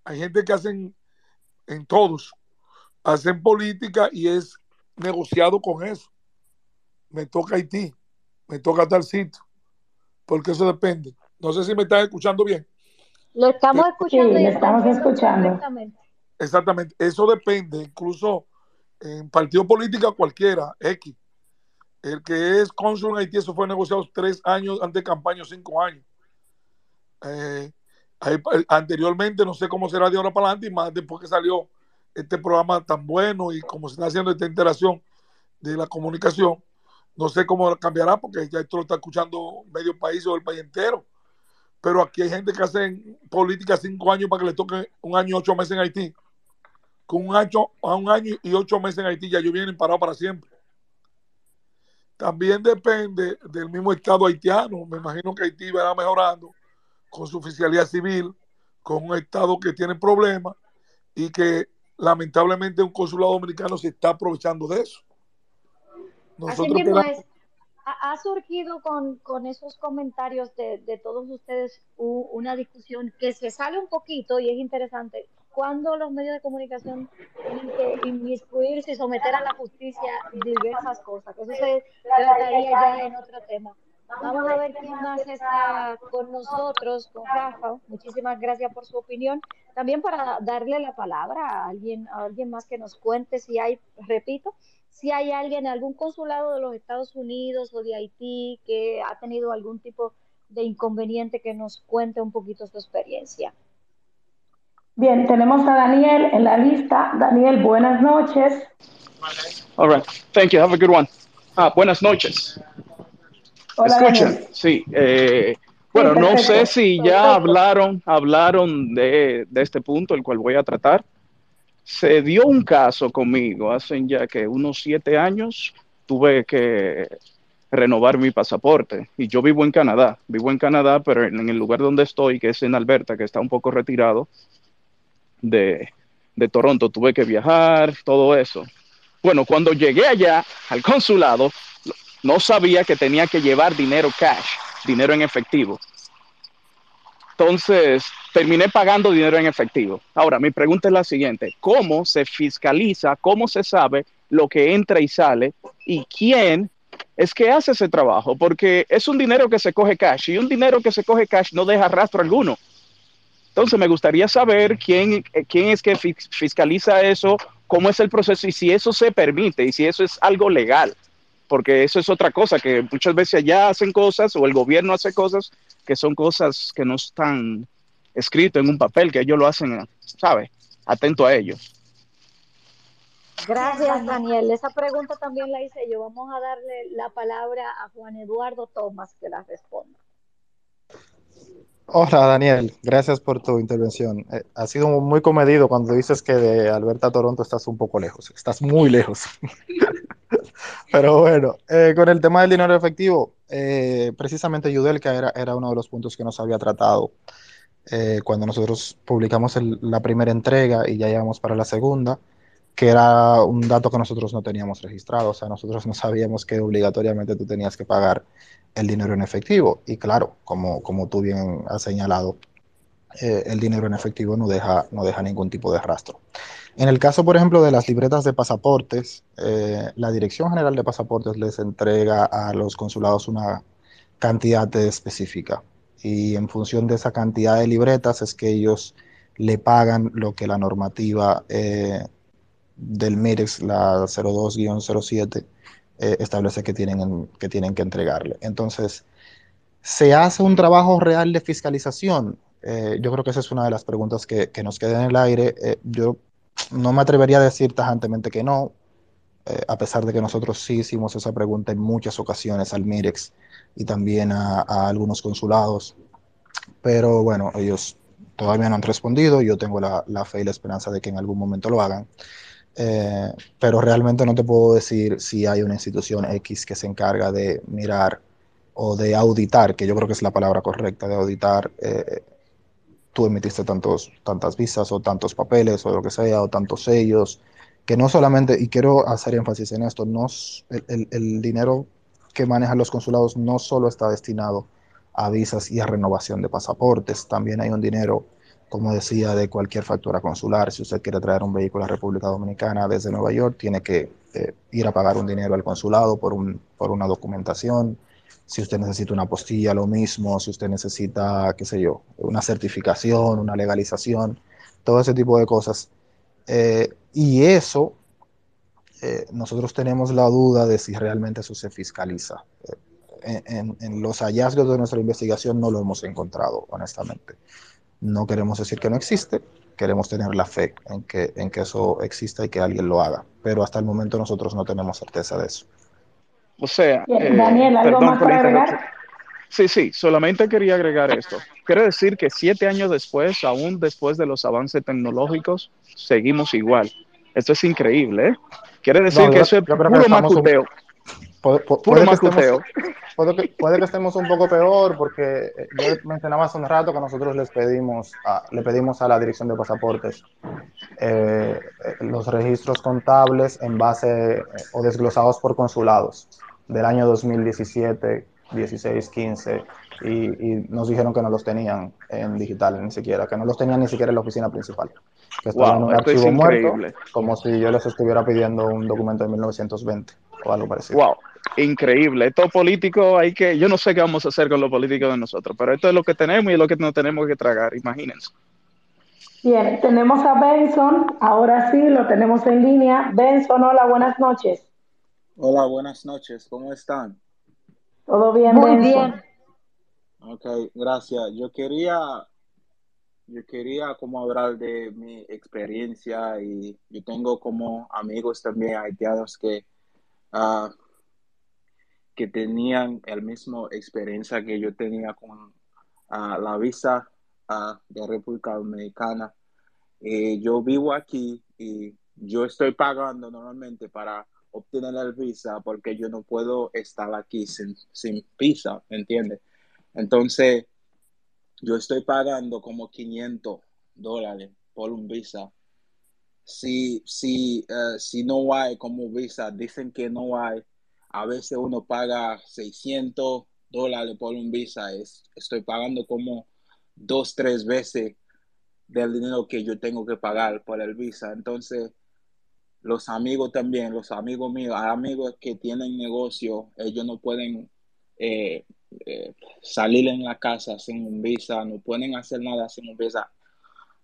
Speaker 15: Hay gente que hacen en todos, hacen política y es negociado con eso. Me toca Haití, me toca tal sitio, porque eso depende. No sé si me están escuchando bien.
Speaker 5: Lo estamos
Speaker 15: Sí,
Speaker 5: escuchando
Speaker 1: le
Speaker 5: y
Speaker 1: estamos escuchando.
Speaker 5: perfectamente.
Speaker 15: Exactamente, eso depende, incluso en partido político cualquiera, X. El que es cónsul en Haití, eso fue negociado tres años antes de campaña, cinco años. Eh, ahí- anteriormente, no sé cómo será de ahora para adelante, y más después que salió este programa tan bueno y como se está haciendo esta interacción de la comunicación, no sé cómo cambiará, porque ya esto lo está escuchando medio país o el país entero. Pero aquí hay gente que hace política cinco años para que le toque un año y ocho meses en Haití. Con un año, a un año y ocho meses en Haití ya ellos vienen parados para siempre. También depende del mismo Estado haitiano. Me imagino que Haití va mejorando con su oficialidad civil, con un Estado que tiene problemas y que lamentablemente un consulado dominicano se está aprovechando de eso.
Speaker 5: Así mismo es. Ha, surgido con, con, esos comentarios de, de todos ustedes una discusión que se sale un poquito y es interesante. Cuando los medios de comunicación tienen que inmiscuirse y someter a la justicia diversas cosas, eso se trataría ya en otro tema. Vamos a ver quién más está con nosotros, con Rafa. Muchísimas gracias por su opinión. También para darle la palabra a alguien, a alguien más que nos cuente si hay, repito, si hay alguien, algún consulado de los Estados Unidos o de Haití que ha tenido algún tipo de inconveniente que nos cuente un poquito su experiencia.
Speaker 1: Bien, tenemos a Daniel en la lista. Daniel, buenas noches.
Speaker 16: All right. Thank you. Have a good one. Ah, buenas noches.
Speaker 1: Hola,
Speaker 16: Escuchen,
Speaker 1: Daniel.
Speaker 16: sí. Eh, bueno,
Speaker 1: Sí,
Speaker 16: no sé si ya hablaron, hablaron de, de este punto, el cual voy a tratar. Se dio un caso conmigo hace ya que unos siete años tuve que renovar mi pasaporte y yo vivo en Canadá, vivo en Canadá, pero en, el lugar donde estoy, que es en Alberta, que está un poco retirado de, de Toronto, tuve que viajar, todo eso. Bueno, cuando llegué allá al consulado, no sabía que tenía que llevar dinero cash, dinero en efectivo. Entonces, terminé pagando dinero en efectivo. Ahora, mi pregunta es la siguiente, ¿cómo se fiscaliza, cómo se sabe lo que entra y sale y quién es que hace ese trabajo? Porque es un dinero que se coge cash y un dinero que se coge cash no deja rastro alguno. Entonces, me gustaría saber quién, eh, quién es que fis- fiscaliza eso, cómo es el proceso y si eso se permite y si eso es algo legal porque eso es otra cosa, que muchas veces allá hacen cosas o el gobierno hace cosas que son cosas que no están escritas en un papel, que ellos lo hacen, ¿sabe? Atento a ello.
Speaker 5: Gracias, Daniel. Esa pregunta también la hice yo. Vamos a darle la palabra a Juan Eduardo Tomás que la responda.
Speaker 4: Hola Daniel, gracias por tu intervención. Eh, ha sido muy comedido cuando dices que de Alberta a Toronto estás un poco lejos, estás muy lejos. Pero bueno, eh, con el tema del dinero efectivo, eh, precisamente Yudelka era, era uno de los puntos que nos había tratado eh, cuando nosotros publicamos el- la primera entrega y ya íbamos para la segunda, que era un dato que nosotros no teníamos registrado, o sea, nosotros no sabíamos que obligatoriamente tú tenías que pagar el dinero en efectivo. Y claro, como, como tú bien has señalado, eh, el dinero en efectivo no deja, no deja ningún tipo de rastro. En el caso, por ejemplo, de las libretas de pasaportes, eh, la Dirección General de Pasaportes les entrega a los consulados una cantidad específica y en función de esa cantidad de libretas es que ellos le pagan lo que la normativa eh, del MIREX, la 02-07, eh, establece que tienen que entregarle. Entonces, ¿se hace un trabajo real de fiscalización? Eh, yo creo que esa es una de las preguntas que, que nos queda en el aire. Eh, yo no me atrevería a decir tajantemente que no, eh, a pesar de que nosotros sí hicimos esa pregunta en muchas ocasiones al MIREX y también a, algunos consulados, pero bueno, ellos todavía no han respondido, yo tengo la, la fe y la esperanza de que en algún momento lo hagan. Pero realmente no te puedo decir si hay una institución X que se encarga de mirar o de auditar, que yo creo que es la palabra correcta, de auditar, tú emitiste tantos, tantas visas o tantos papeles o lo que sea, o tantos sellos, que no solamente, y quiero hacer énfasis en esto, no, el- el dinero que manejan los consulados no solo está destinado a visas y a renovación de pasaportes, también hay un dinero, como decía, de cualquier factura consular. Si usted quiere traer un vehículo a República Dominicana desde Nueva York, tiene que eh, ir a pagar un dinero al consulado por, un, por una documentación. Si usted necesita una postilla, lo mismo. Si usted necesita, qué sé yo, una certificación, una legalización, todo ese tipo de cosas. Eh, y eso, eh, nosotros tenemos la duda de si realmente eso se fiscaliza. Eh, en, en- los hallazgos de nuestra investigación no lo hemos encontrado, honestamente. No queremos decir que no existe, queremos tener la fe en que, en que eso exista y que alguien lo haga, pero hasta el momento nosotros no tenemos certeza de eso.
Speaker 16: O sea, eh,
Speaker 1: Daniel, ¿algo
Speaker 16: perdón
Speaker 1: más
Speaker 16: por la
Speaker 1: para
Speaker 16: interrupción.
Speaker 1: agregar?
Speaker 16: Sí, sí, solamente quería agregar esto. Quiere decir que siete años después, aún después de los avances tecnológicos, seguimos igual. Esto es increíble, ¿eh? Quiere decir
Speaker 4: No,
Speaker 16: que eso es
Speaker 4: que
Speaker 16: puro
Speaker 4: un-
Speaker 16: macuteo.
Speaker 4: pu- pu-
Speaker 16: Puro
Speaker 4: puede que estemos- puede que, puede que estemos un poco peor porque eh, yo mencionaba hace un rato que nosotros les pedimos a, le pedimos a la dirección de pasaportes eh, los registros contables en base o desglosados por consulados del año 2017, 16, 15 y, y, nos dijeron que no los tenían en digital ni siquiera, que no los tenían ni siquiera en la oficina principal, que estaban
Speaker 16: Wow,
Speaker 4: en un
Speaker 16: esto es
Speaker 4: archivo muerto,
Speaker 16: increíble.
Speaker 4: como si yo les estuviera pidiendo un documento de 1920 o algo parecido.
Speaker 16: Wow, increíble. Estos políticos hay que, yo no sé qué vamos a hacer con los políticos de nosotros, pero esto es lo que tenemos y es lo que nos tenemos que tragar, imagínense.
Speaker 1: Bien, tenemos a Benson, ahora sí, lo tenemos en línea. Benson, hola, buenas noches.
Speaker 17: Hola, buenas noches, ¿cómo están?
Speaker 1: ¿Todo bien,
Speaker 5: Muy
Speaker 1: Benson?
Speaker 5: bien.
Speaker 17: Ok, gracias. Yo quería, yo quería como hablar de mi experiencia y yo tengo como amigos también haitianos que, ah, que tenían el mismo experiencia que yo tenía con ah, la visa ah, de República Dominicana. Eh, yo vivo aquí y yo estoy pagando normalmente para obtener el visa porque yo no puedo estar aquí sin, sin visa, ¿me entiendes? Entonces, yo estoy pagando como 500 dólares por un visa. Si, si, eh, si no hay como visa, dicen que no hay. A veces uno paga 600 dólares por un visa. Es, estoy pagando como dos, tres veces del dinero que yo tengo que pagar por el visa. Entonces, los amigos también, los amigos míos, amigos que tienen negocio, ellos no pueden eh, eh, salir en la casa sin un visa, no pueden hacer nada sin un visa.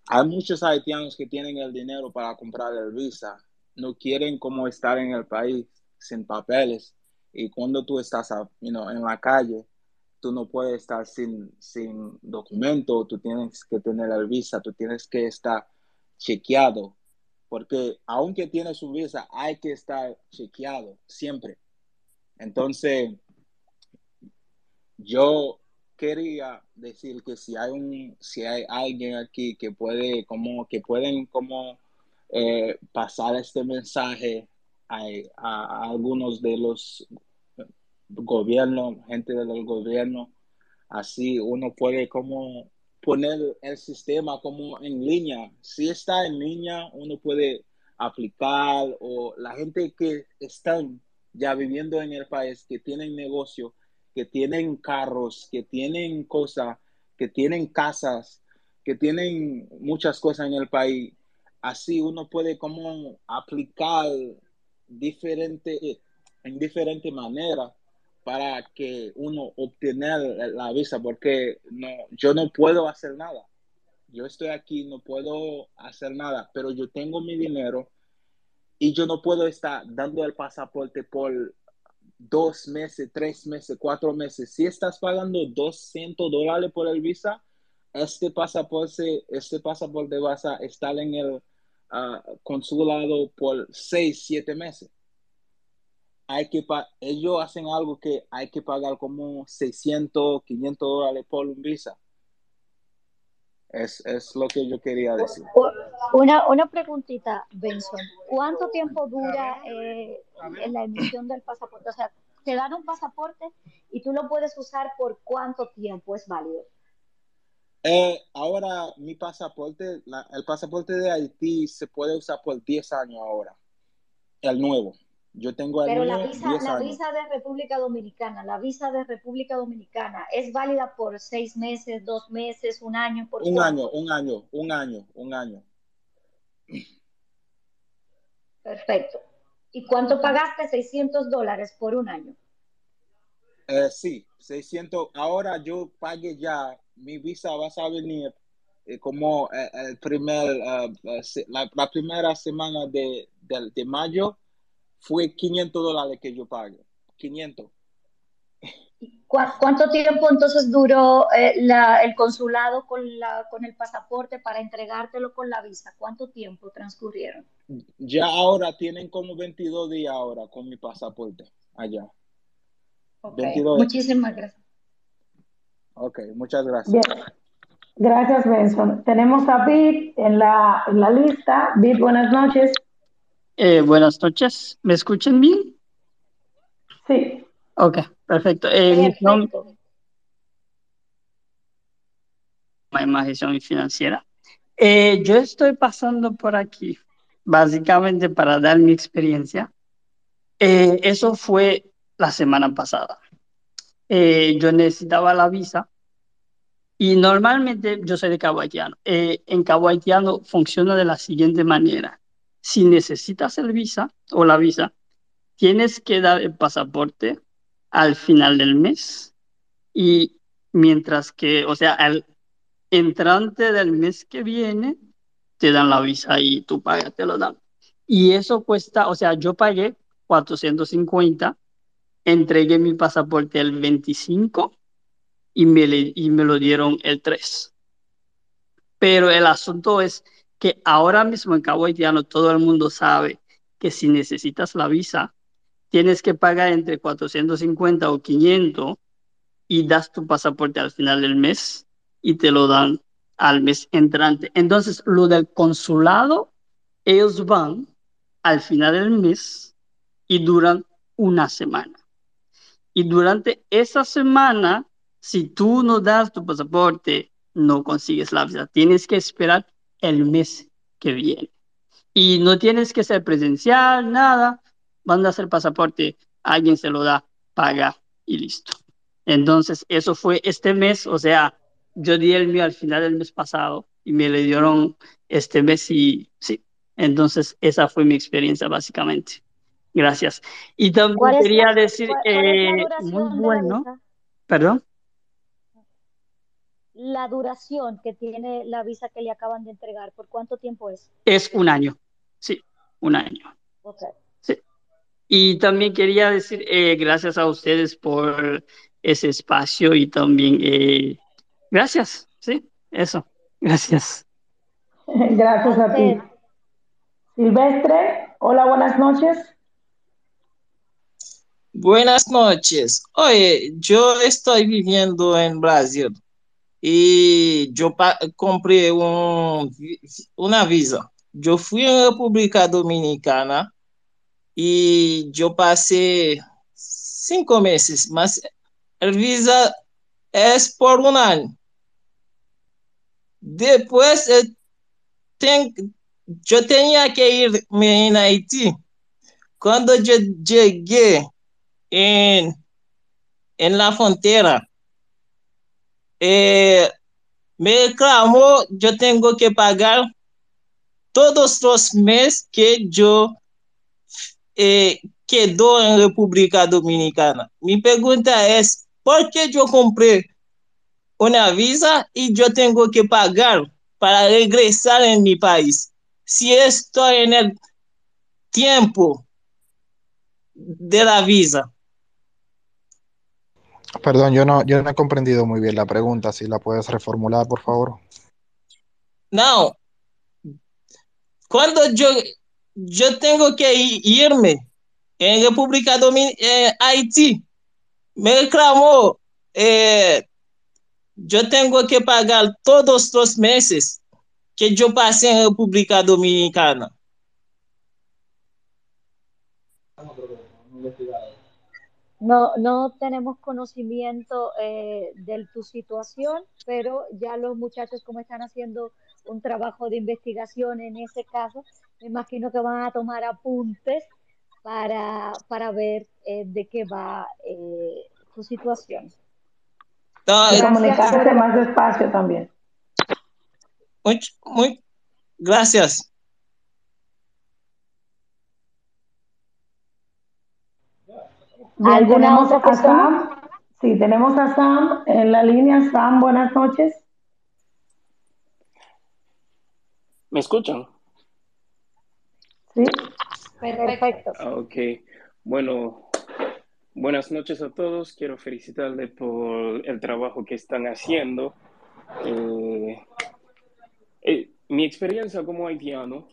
Speaker 17: Hay muchos haitianos que tienen el dinero para comprar el visa, no quieren como estar en el país sin papeles y cuando tú estás en la calle, tú no puedes estar sin, sin documento, tú tienes que tener el visa, tú tienes que estar chequeado, porque aunque tienes un visa, hay que estar chequeado siempre. Entonces, yo quería decir que si hay un, si hay alguien aquí que puede, como, que pueden como eh, pasar este mensaje a- a algunos de los gobiernos, gente del gobierno, así uno puede como poner el sistema como en línea. Si está en línea, uno puede aplicar o la gente que están ya viviendo en el país, que tienen negocio, que tienen carros, que tienen cosas, que tienen casas, que tienen muchas cosas en el país. Así uno puede como aplicar diferente, en diferente manera para que uno obtener la visa, porque no, yo no puedo hacer nada. Yo estoy aquí, no puedo hacer nada, pero yo tengo mi dinero y yo no puedo estar dando el pasaporte por dos meses, tres meses, cuatro meses. Si estás pagando 200 dólares por el visa, este pasaporte, este pasaporte vas a estar en el ah, consulado por seis, siete meses. Hay que ellos hacen algo que hay que pagar como 600, 500 dólares por un visa. Es, es lo que yo quería decir.
Speaker 5: Una, una preguntita, Benson. ¿Cuánto tiempo dura eh, en la emisión del pasaporte? O sea, te dan un pasaporte y tú lo puedes usar por cuánto tiempo es válido.
Speaker 17: Eh, ahora mi pasaporte, la- el pasaporte de Haití se puede usar por 10 años ahora, el nuevo. Yo tengo
Speaker 5: Pero la visa,
Speaker 17: 10
Speaker 5: la
Speaker 17: años.
Speaker 5: visa de República Dominicana, la visa de República Dominicana, ¿es válida por seis meses, dos meses, un año? ¿Por
Speaker 17: Un
Speaker 5: cuánto?
Speaker 17: año, un año, un año, un año.
Speaker 5: Perfecto. ¿Y cuánto pagaste? 600 dólares por un año.
Speaker 17: Eh, sí, 600. Ahora yo pagué ya, mi visa va a venir eh, como eh, el primer, la, la primera semana de, de, de mayo fue 500 dólares que yo pagué. 500.
Speaker 5: ¿Cu- ¿Cuánto tiempo entonces duró eh, la- el consulado con, la, con el pasaporte para entregártelo con la visa? ¿Cuánto tiempo transcurrieron?
Speaker 17: Ya ahora tienen como 22 días ahora con mi pasaporte allá.
Speaker 5: Ok,
Speaker 17: 22.
Speaker 5: muchísimas gracias.
Speaker 17: Ok, muchas gracias.
Speaker 1: Bien. Gracias, Benson. Tenemos a Bit en la, en la lista. Bit, buenas noches.
Speaker 18: Eh, buenas noches, ¿me escuchan bien?
Speaker 1: Sí.
Speaker 18: Ok, perfecto. Eh, mi nombre
Speaker 5: Perfecto.
Speaker 18: gestión financiera. Eh, yo estoy pasando por aquí, básicamente para dar mi experiencia. Eh, eso fue la semana pasada. Eh, yo necesitaba la visa y normalmente yo soy de Cabo Haitiano. En Cabo Haitiano funciona de la siguiente manera. Si necesitas el visa o la visa, tienes que dar el pasaporte al final del mes y mientras que, o sea, al entrante del mes que viene, te dan la visa y tú pagas, te lo dan. Y eso cuesta, o sea, yo pagué 450, entregué mi pasaporte el 25 y me, y me lo dieron el 3. Pero el asunto es que ahora mismo en Cabo Haitiano todo el mundo sabe que si necesitas la visa, tienes que pagar entre 450 o 500 y das tu pasaporte al final del mes y te lo dan al mes entrante. Entonces, lo del consulado, ellos van al final del mes y duran una semana. Y durante esa semana, si tú no das tu pasaporte, no consigues la visa. Tienes que esperar el mes que viene. Y no tienes que ser presencial, nada. Van a hacer pasaporte, alguien se lo da, paga y listo. Entonces, eso fue este mes, o sea, yo di el mío al final del mes pasado y me le dieron este mes y sí. Entonces, esa fue mi experiencia básicamente. Gracias. Y también
Speaker 5: ¿Cuál es
Speaker 18: quería
Speaker 5: la,
Speaker 18: decir,
Speaker 5: cuál, cuál
Speaker 18: eh, muy bueno, perdón,
Speaker 5: La duración que tiene la visa que le acaban de entregar, ¿por cuánto tiempo es?
Speaker 18: es un año, sí, un año.
Speaker 5: Ok.
Speaker 18: Sí. Y también quería decir eh, gracias a ustedes por ese espacio y también eh, gracias, sí, eso, gracias.
Speaker 1: Gracias a ti. Silvestre, hola, buenas noches.
Speaker 19: Buenas noches. Oye, yo estoy viviendo en Brasil y yo pa- compré un vi- una visa. Yo fui a República Dominicana y yo pasé cinco meses, mas el visa es por un año. Después eh, ten- yo tenía que irme en Haití. Cuando yo llegué en, en la frontera, eh, me reclamó, yo tengo que pagar todos los meses que yo eh, quedo en República Dominicana. Mi pregunta es, ¿por qué yo compré una visa y yo tengo que pagar para regresar en mi país? Si estoy en el tiempo de la visa.
Speaker 4: Perdón, yo no, yo no he comprendido muy bien la pregunta. Si la puedes reformular, por favor.
Speaker 19: No, cuando yo, yo tengo que irme en República Dominicana, Haití, me reclamó, eh, yo tengo que pagar todos los meses que yo pasé en República Dominicana.
Speaker 5: No, no tenemos conocimiento eh, de tu situación, pero ya los muchachos como están haciendo un trabajo de investigación en ese caso, me imagino que van a tomar apuntes para, para ver eh, de qué va eh, tu situación.
Speaker 19: No,
Speaker 1: Y comunicarse más despacio también.
Speaker 19: muy, muy, gracias.
Speaker 1: Bien,
Speaker 5: ¿Alguna otra
Speaker 1: a? Sam. Sí, tenemos a Sam en la línea. Sam, buenas noches.
Speaker 20: ¿Me escuchan?
Speaker 1: Sí.
Speaker 5: Perfecto.
Speaker 20: Ah, Ok. Bueno, buenas noches a todos. Quiero felicitarles por el trabajo que están haciendo. Eh, eh, mi experiencia como haitiano,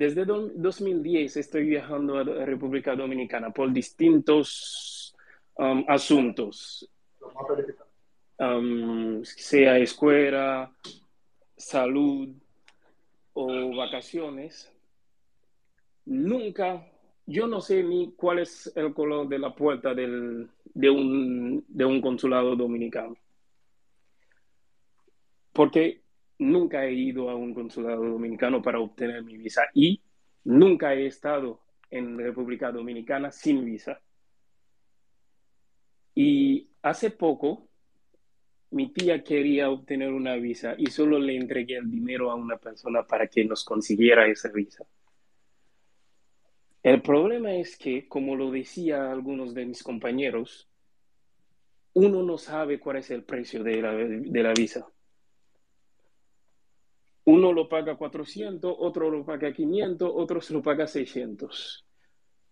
Speaker 20: desde do- 2010 estoy viajando a a República Dominicana por distintos um, asuntos, um, sea escuela, salud o vacaciones. Nunca, yo no sé ni cuál es el color de la puerta del, de un, de un consulado dominicano. Porque nunca he ido a un consulado dominicano para obtener mi visa y nunca he estado en República Dominicana sin visa. Y hace poco mi tía quería obtener una visa y solo le entregué el dinero a una persona para que nos consiguiera esa visa. El problema es que, como lo decía algunos de mis compañeros, uno no sabe cuál es el precio de la, de la visa. Uno lo paga 400, otro lo paga 500, otro se lo paga 600.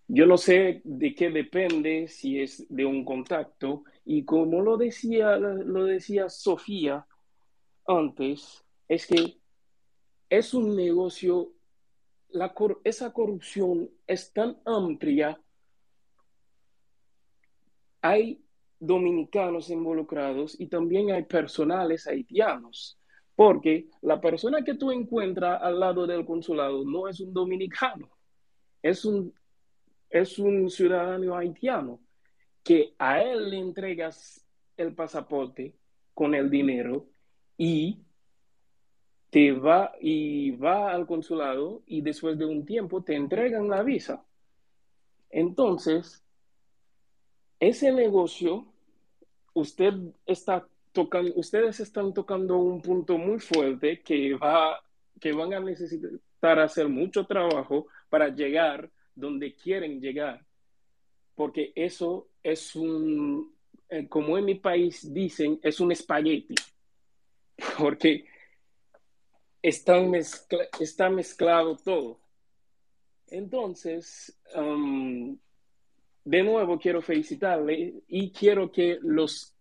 Speaker 20: Yo no sé de qué depende, si es de un contacto, y como lo decía, lo decía Sofía antes, es que es un negocio, esa corrupción es tan amplia, hay dominicanos involucrados y también hay personales haitianos, porque la persona que tú encuentras al lado del consulado no es un dominicano, es un es un ciudadano haitiano que a él le entregas el pasaporte con el dinero y te va y va al consulado y después de un tiempo te entregan la visa. Entonces, ese negocio, usted está ustedes están tocando un punto muy fuerte que va, que van a necesitar hacer mucho trabajo para llegar donde quieren llegar, porque eso es un, eh, como en mi país dicen, es un espagueti, porque está, está mezclado todo. Entonces, um, de nuevo quiero felicitarle y quiero que los,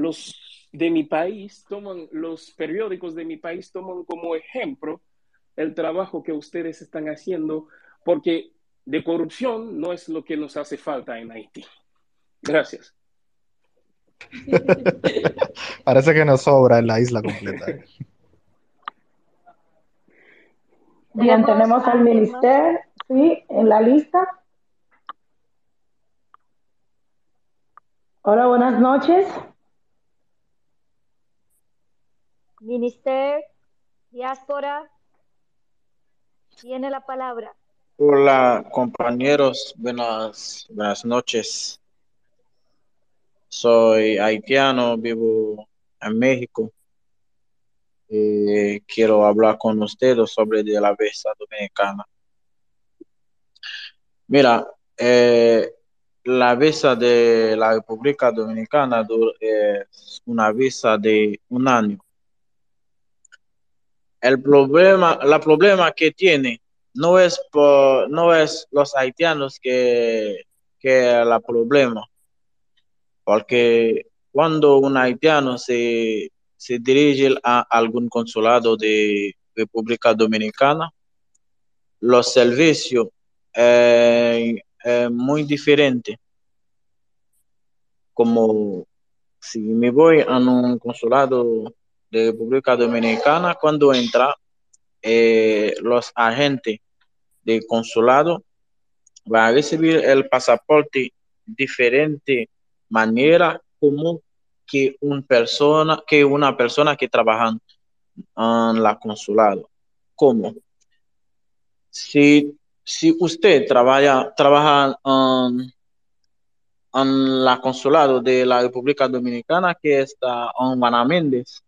Speaker 20: los de mi país toman, los periódicos de mi país toman como ejemplo el trabajo que ustedes están haciendo porque de corrupción no es lo que nos hace falta en Haití. Gracias.
Speaker 4: Parece que nos sobra en la isla completa.
Speaker 1: Bien, tenemos al ministerio, sí, en la lista. Hola, buenas noches.
Speaker 5: Ministerio, diáspora, tiene la palabra.
Speaker 21: Hola compañeros, buenas, buenas noches. Soy haitiano, vivo en México. Eh, quiero hablar con ustedes sobre la visa dominicana. Mira, eh, la visa de la República Dominicana es una visa de un año. El problema, la problema que tiene no es por, no es los haitianos que, que la problema, porque cuando un haitiano se, se dirige a algún consulado de República Dominicana, los servicios eh, muy diferentes. Como si me voy a un consulado de República Dominicana, cuando entra, eh, los agentes de consulado van a recibir el pasaporte diferente manera como que, un persona, que una persona que trabaja en la consulado. ¿Cómo? Si, si usted trabaja, trabaja en, en la consulado de la República Dominicana que está en Guanaméndez,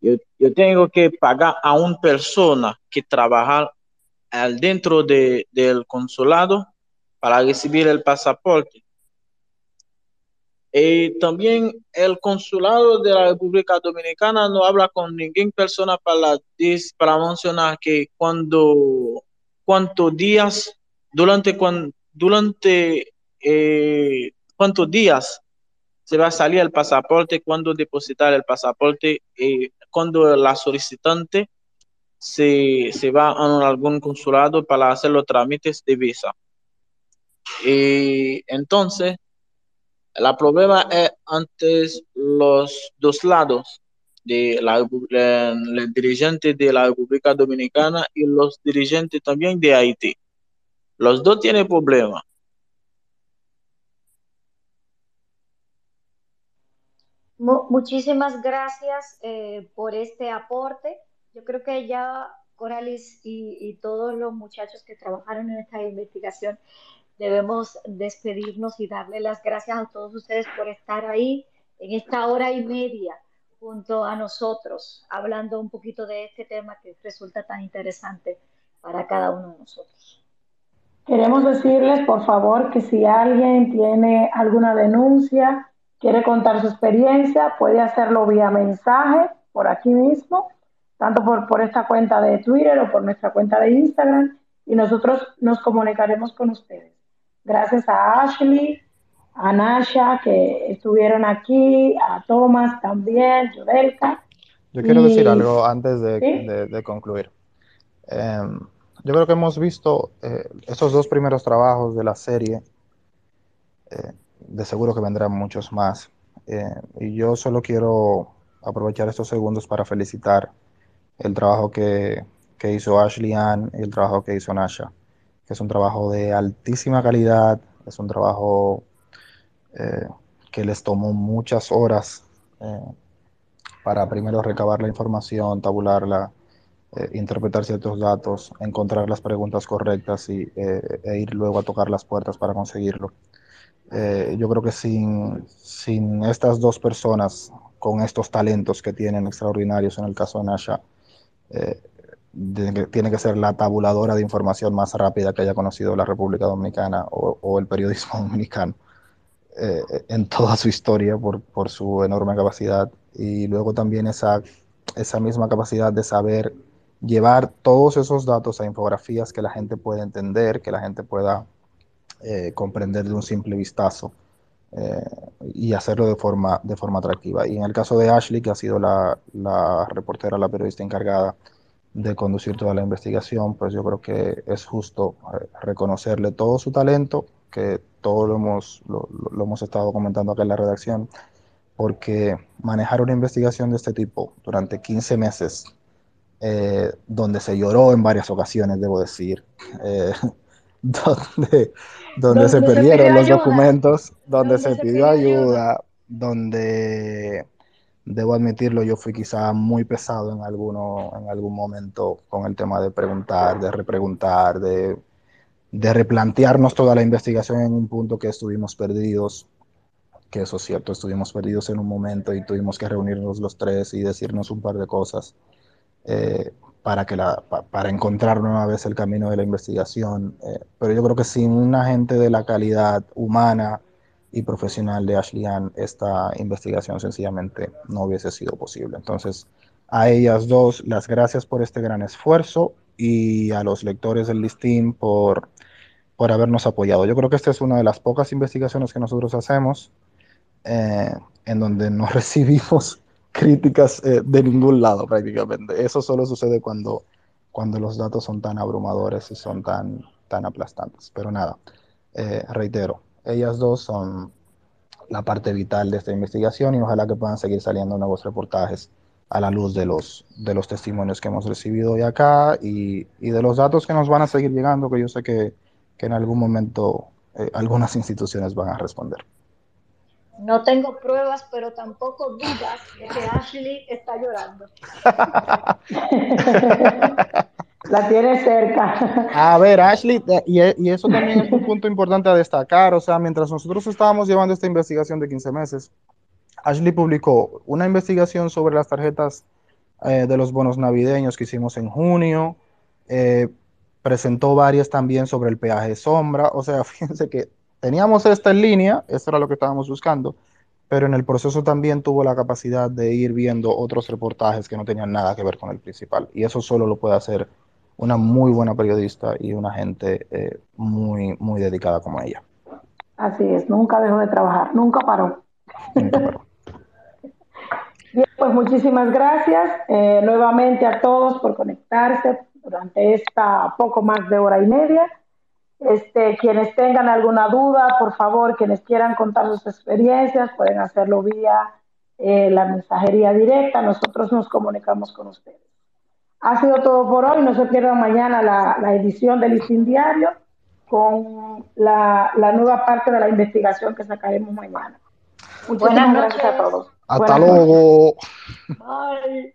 Speaker 21: yo, yo, tengo que pagar a una persona que trabaja dentro de, del consulado para recibir el pasaporte. Y también el consulado de la República Dominicana no habla con ninguna persona para, para mencionar que cuando, cuántos días, durante, durante eh, cuántos días se va a salir el pasaporte, cuándo depositar el pasaporte, y cuando la solicitante se, se va a algún consulado para hacer los trámites de visa. Y entonces, el problema es antes los dos lados, de la, el dirigente de la República Dominicana y los dirigentes también de Haití. Los dos tienen problemas.
Speaker 5: Muchísimas gracias eh, por este aporte. Yo creo que ya Coralis y, y, todos los muchachos que trabajaron en esta investigación debemos despedirnos y darle las gracias a todos ustedes por estar ahí en esta hora y media junto a nosotros, hablando un poquito de este tema que resulta tan interesante para cada uno de nosotros.
Speaker 1: Queremos decirles, por favor, que si alguien tiene alguna denuncia, quiere contar su experiencia, puede hacerlo vía mensaje por aquí mismo, tanto por, por esta cuenta de Twitter o por nuestra cuenta de Instagram, y nosotros nos comunicaremos con ustedes. Gracias a Ashley, a Nasha, que estuvieron aquí, a Thomas también, Judelka.
Speaker 4: Yo quiero decir algo antes de, ¿sí? de, de concluir. Eh, yo creo que hemos visto eh, esos dos primeros trabajos de la serie. Eh, de seguro que vendrán muchos más. Eh, y yo solo quiero aprovechar estos segundos para felicitar el trabajo que, que hizo Ashley Ann y el trabajo que hizo Nasha, que es un trabajo de altísima calidad, es un trabajo eh, que les tomó muchas horas eh, para primero recabar la información, tabularla, interpretar ciertos datos, encontrar las preguntas correctas y, e ir luego a tocar las puertas para conseguirlo. Eh, yo creo que sin, sin, estas dos personas con estos talentos que tienen extraordinarios en el caso de Nasha, eh, tiene que ser la tabuladora de información más rápida que haya conocido la República Dominicana o, o el periodismo dominicano eh, en toda su historia por, por, su enorme capacidad. Y luego también esa, esa misma capacidad de saber llevar todos esos datos a infografías que la gente pueda entender, que la gente pueda eh, comprender de un simple vistazo eh, y hacerlo de forma, de forma atractiva. Y en el caso de Ashley, que ha sido la, la, reportera, la periodista encargada de conducir toda la investigación, pues yo creo que es justo eh, reconocerle todo su talento, que todo lo hemos, lo, hemos estado comentando acá en la redacción, porque manejar una investigación de este tipo durante 15 meses, donde se lloró en varias ocasiones, debo decir, donde, donde, se perdieron se los documentos, donde, se, se, pidió ayuda, ayuda, donde debo admitirlo, yo fui quizá muy pesado en, alguno, en algún momento con el tema de preguntar, de repreguntar, de, de replantearnos toda la investigación en un punto que estuvimos perdidos, que eso es cierto, estuvimos perdidos en un momento y tuvimos que reunirnos los tres y decirnos un par de cosas. Eh, para, que la, para encontrar una vez el camino de la investigación. Eh, pero yo creo que sin una gente de la calidad humana y profesional de Ashley Ann, esta investigación sencillamente no hubiese sido posible. Entonces, a ellas dos, las gracias por este gran esfuerzo y a los lectores del listín por, por habernos apoyado. Yo creo que esta es una de las pocas investigaciones que nosotros hacemos eh, en donde no recibimos críticas eh, de ningún lado prácticamente. Eso solo sucede cuando, cuando los datos son tan abrumadores y son tan, tan aplastantes. Pero nada, eh, reitero, ellas dos son la parte vital de esta investigación y ojalá que puedan seguir saliendo nuevos reportajes a la luz de los, de los testimonios que hemos recibido hoy acá y, y de los datos que nos van a seguir llegando, que yo sé que, que en algún momento eh, algunas instituciones van a responder.
Speaker 5: No tengo pruebas, pero tampoco dudas de que Ashley está llorando.
Speaker 1: La tiene cerca.
Speaker 4: A ver, Ashley, y, y, eso también es un punto importante a destacar. O sea, mientras nosotros estábamos llevando esta investigación de 15 meses, Ashley publicó una investigación sobre las tarjetas eh, de los bonos navideños que hicimos en junio. Eh, presentó varias también sobre el peaje sombra. O sea, fíjense que teníamos esta en línea, esto era lo que estábamos buscando, pero en el proceso también tuvo la capacidad de ir viendo otros reportajes que no tenían nada que ver con el principal. Y eso solo lo puede hacer una muy buena periodista y una gente eh, muy, muy dedicada como ella.
Speaker 1: Así es, nunca dejó de trabajar, nunca paró. Nunca paró. Bien, pues muchísimas gracias eh, nuevamente a todos por conectarse durante esta poco más de hora y media. Este, quienes tengan alguna duda, por favor, quienes quieran contar sus experiencias, pueden hacerlo vía eh, la mensajería directa. Nosotros nos comunicamos con ustedes. Ha sido todo por hoy. No se pierdan mañana la, la edición del Listín Diario con la, la, nueva parte de la investigación que sacaremos mañana. Muchísimas
Speaker 5: Buenas
Speaker 1: gracias
Speaker 5: noches.
Speaker 1: a todos.
Speaker 4: Hasta
Speaker 1: Buenas noches.
Speaker 4: luego.
Speaker 5: Bye.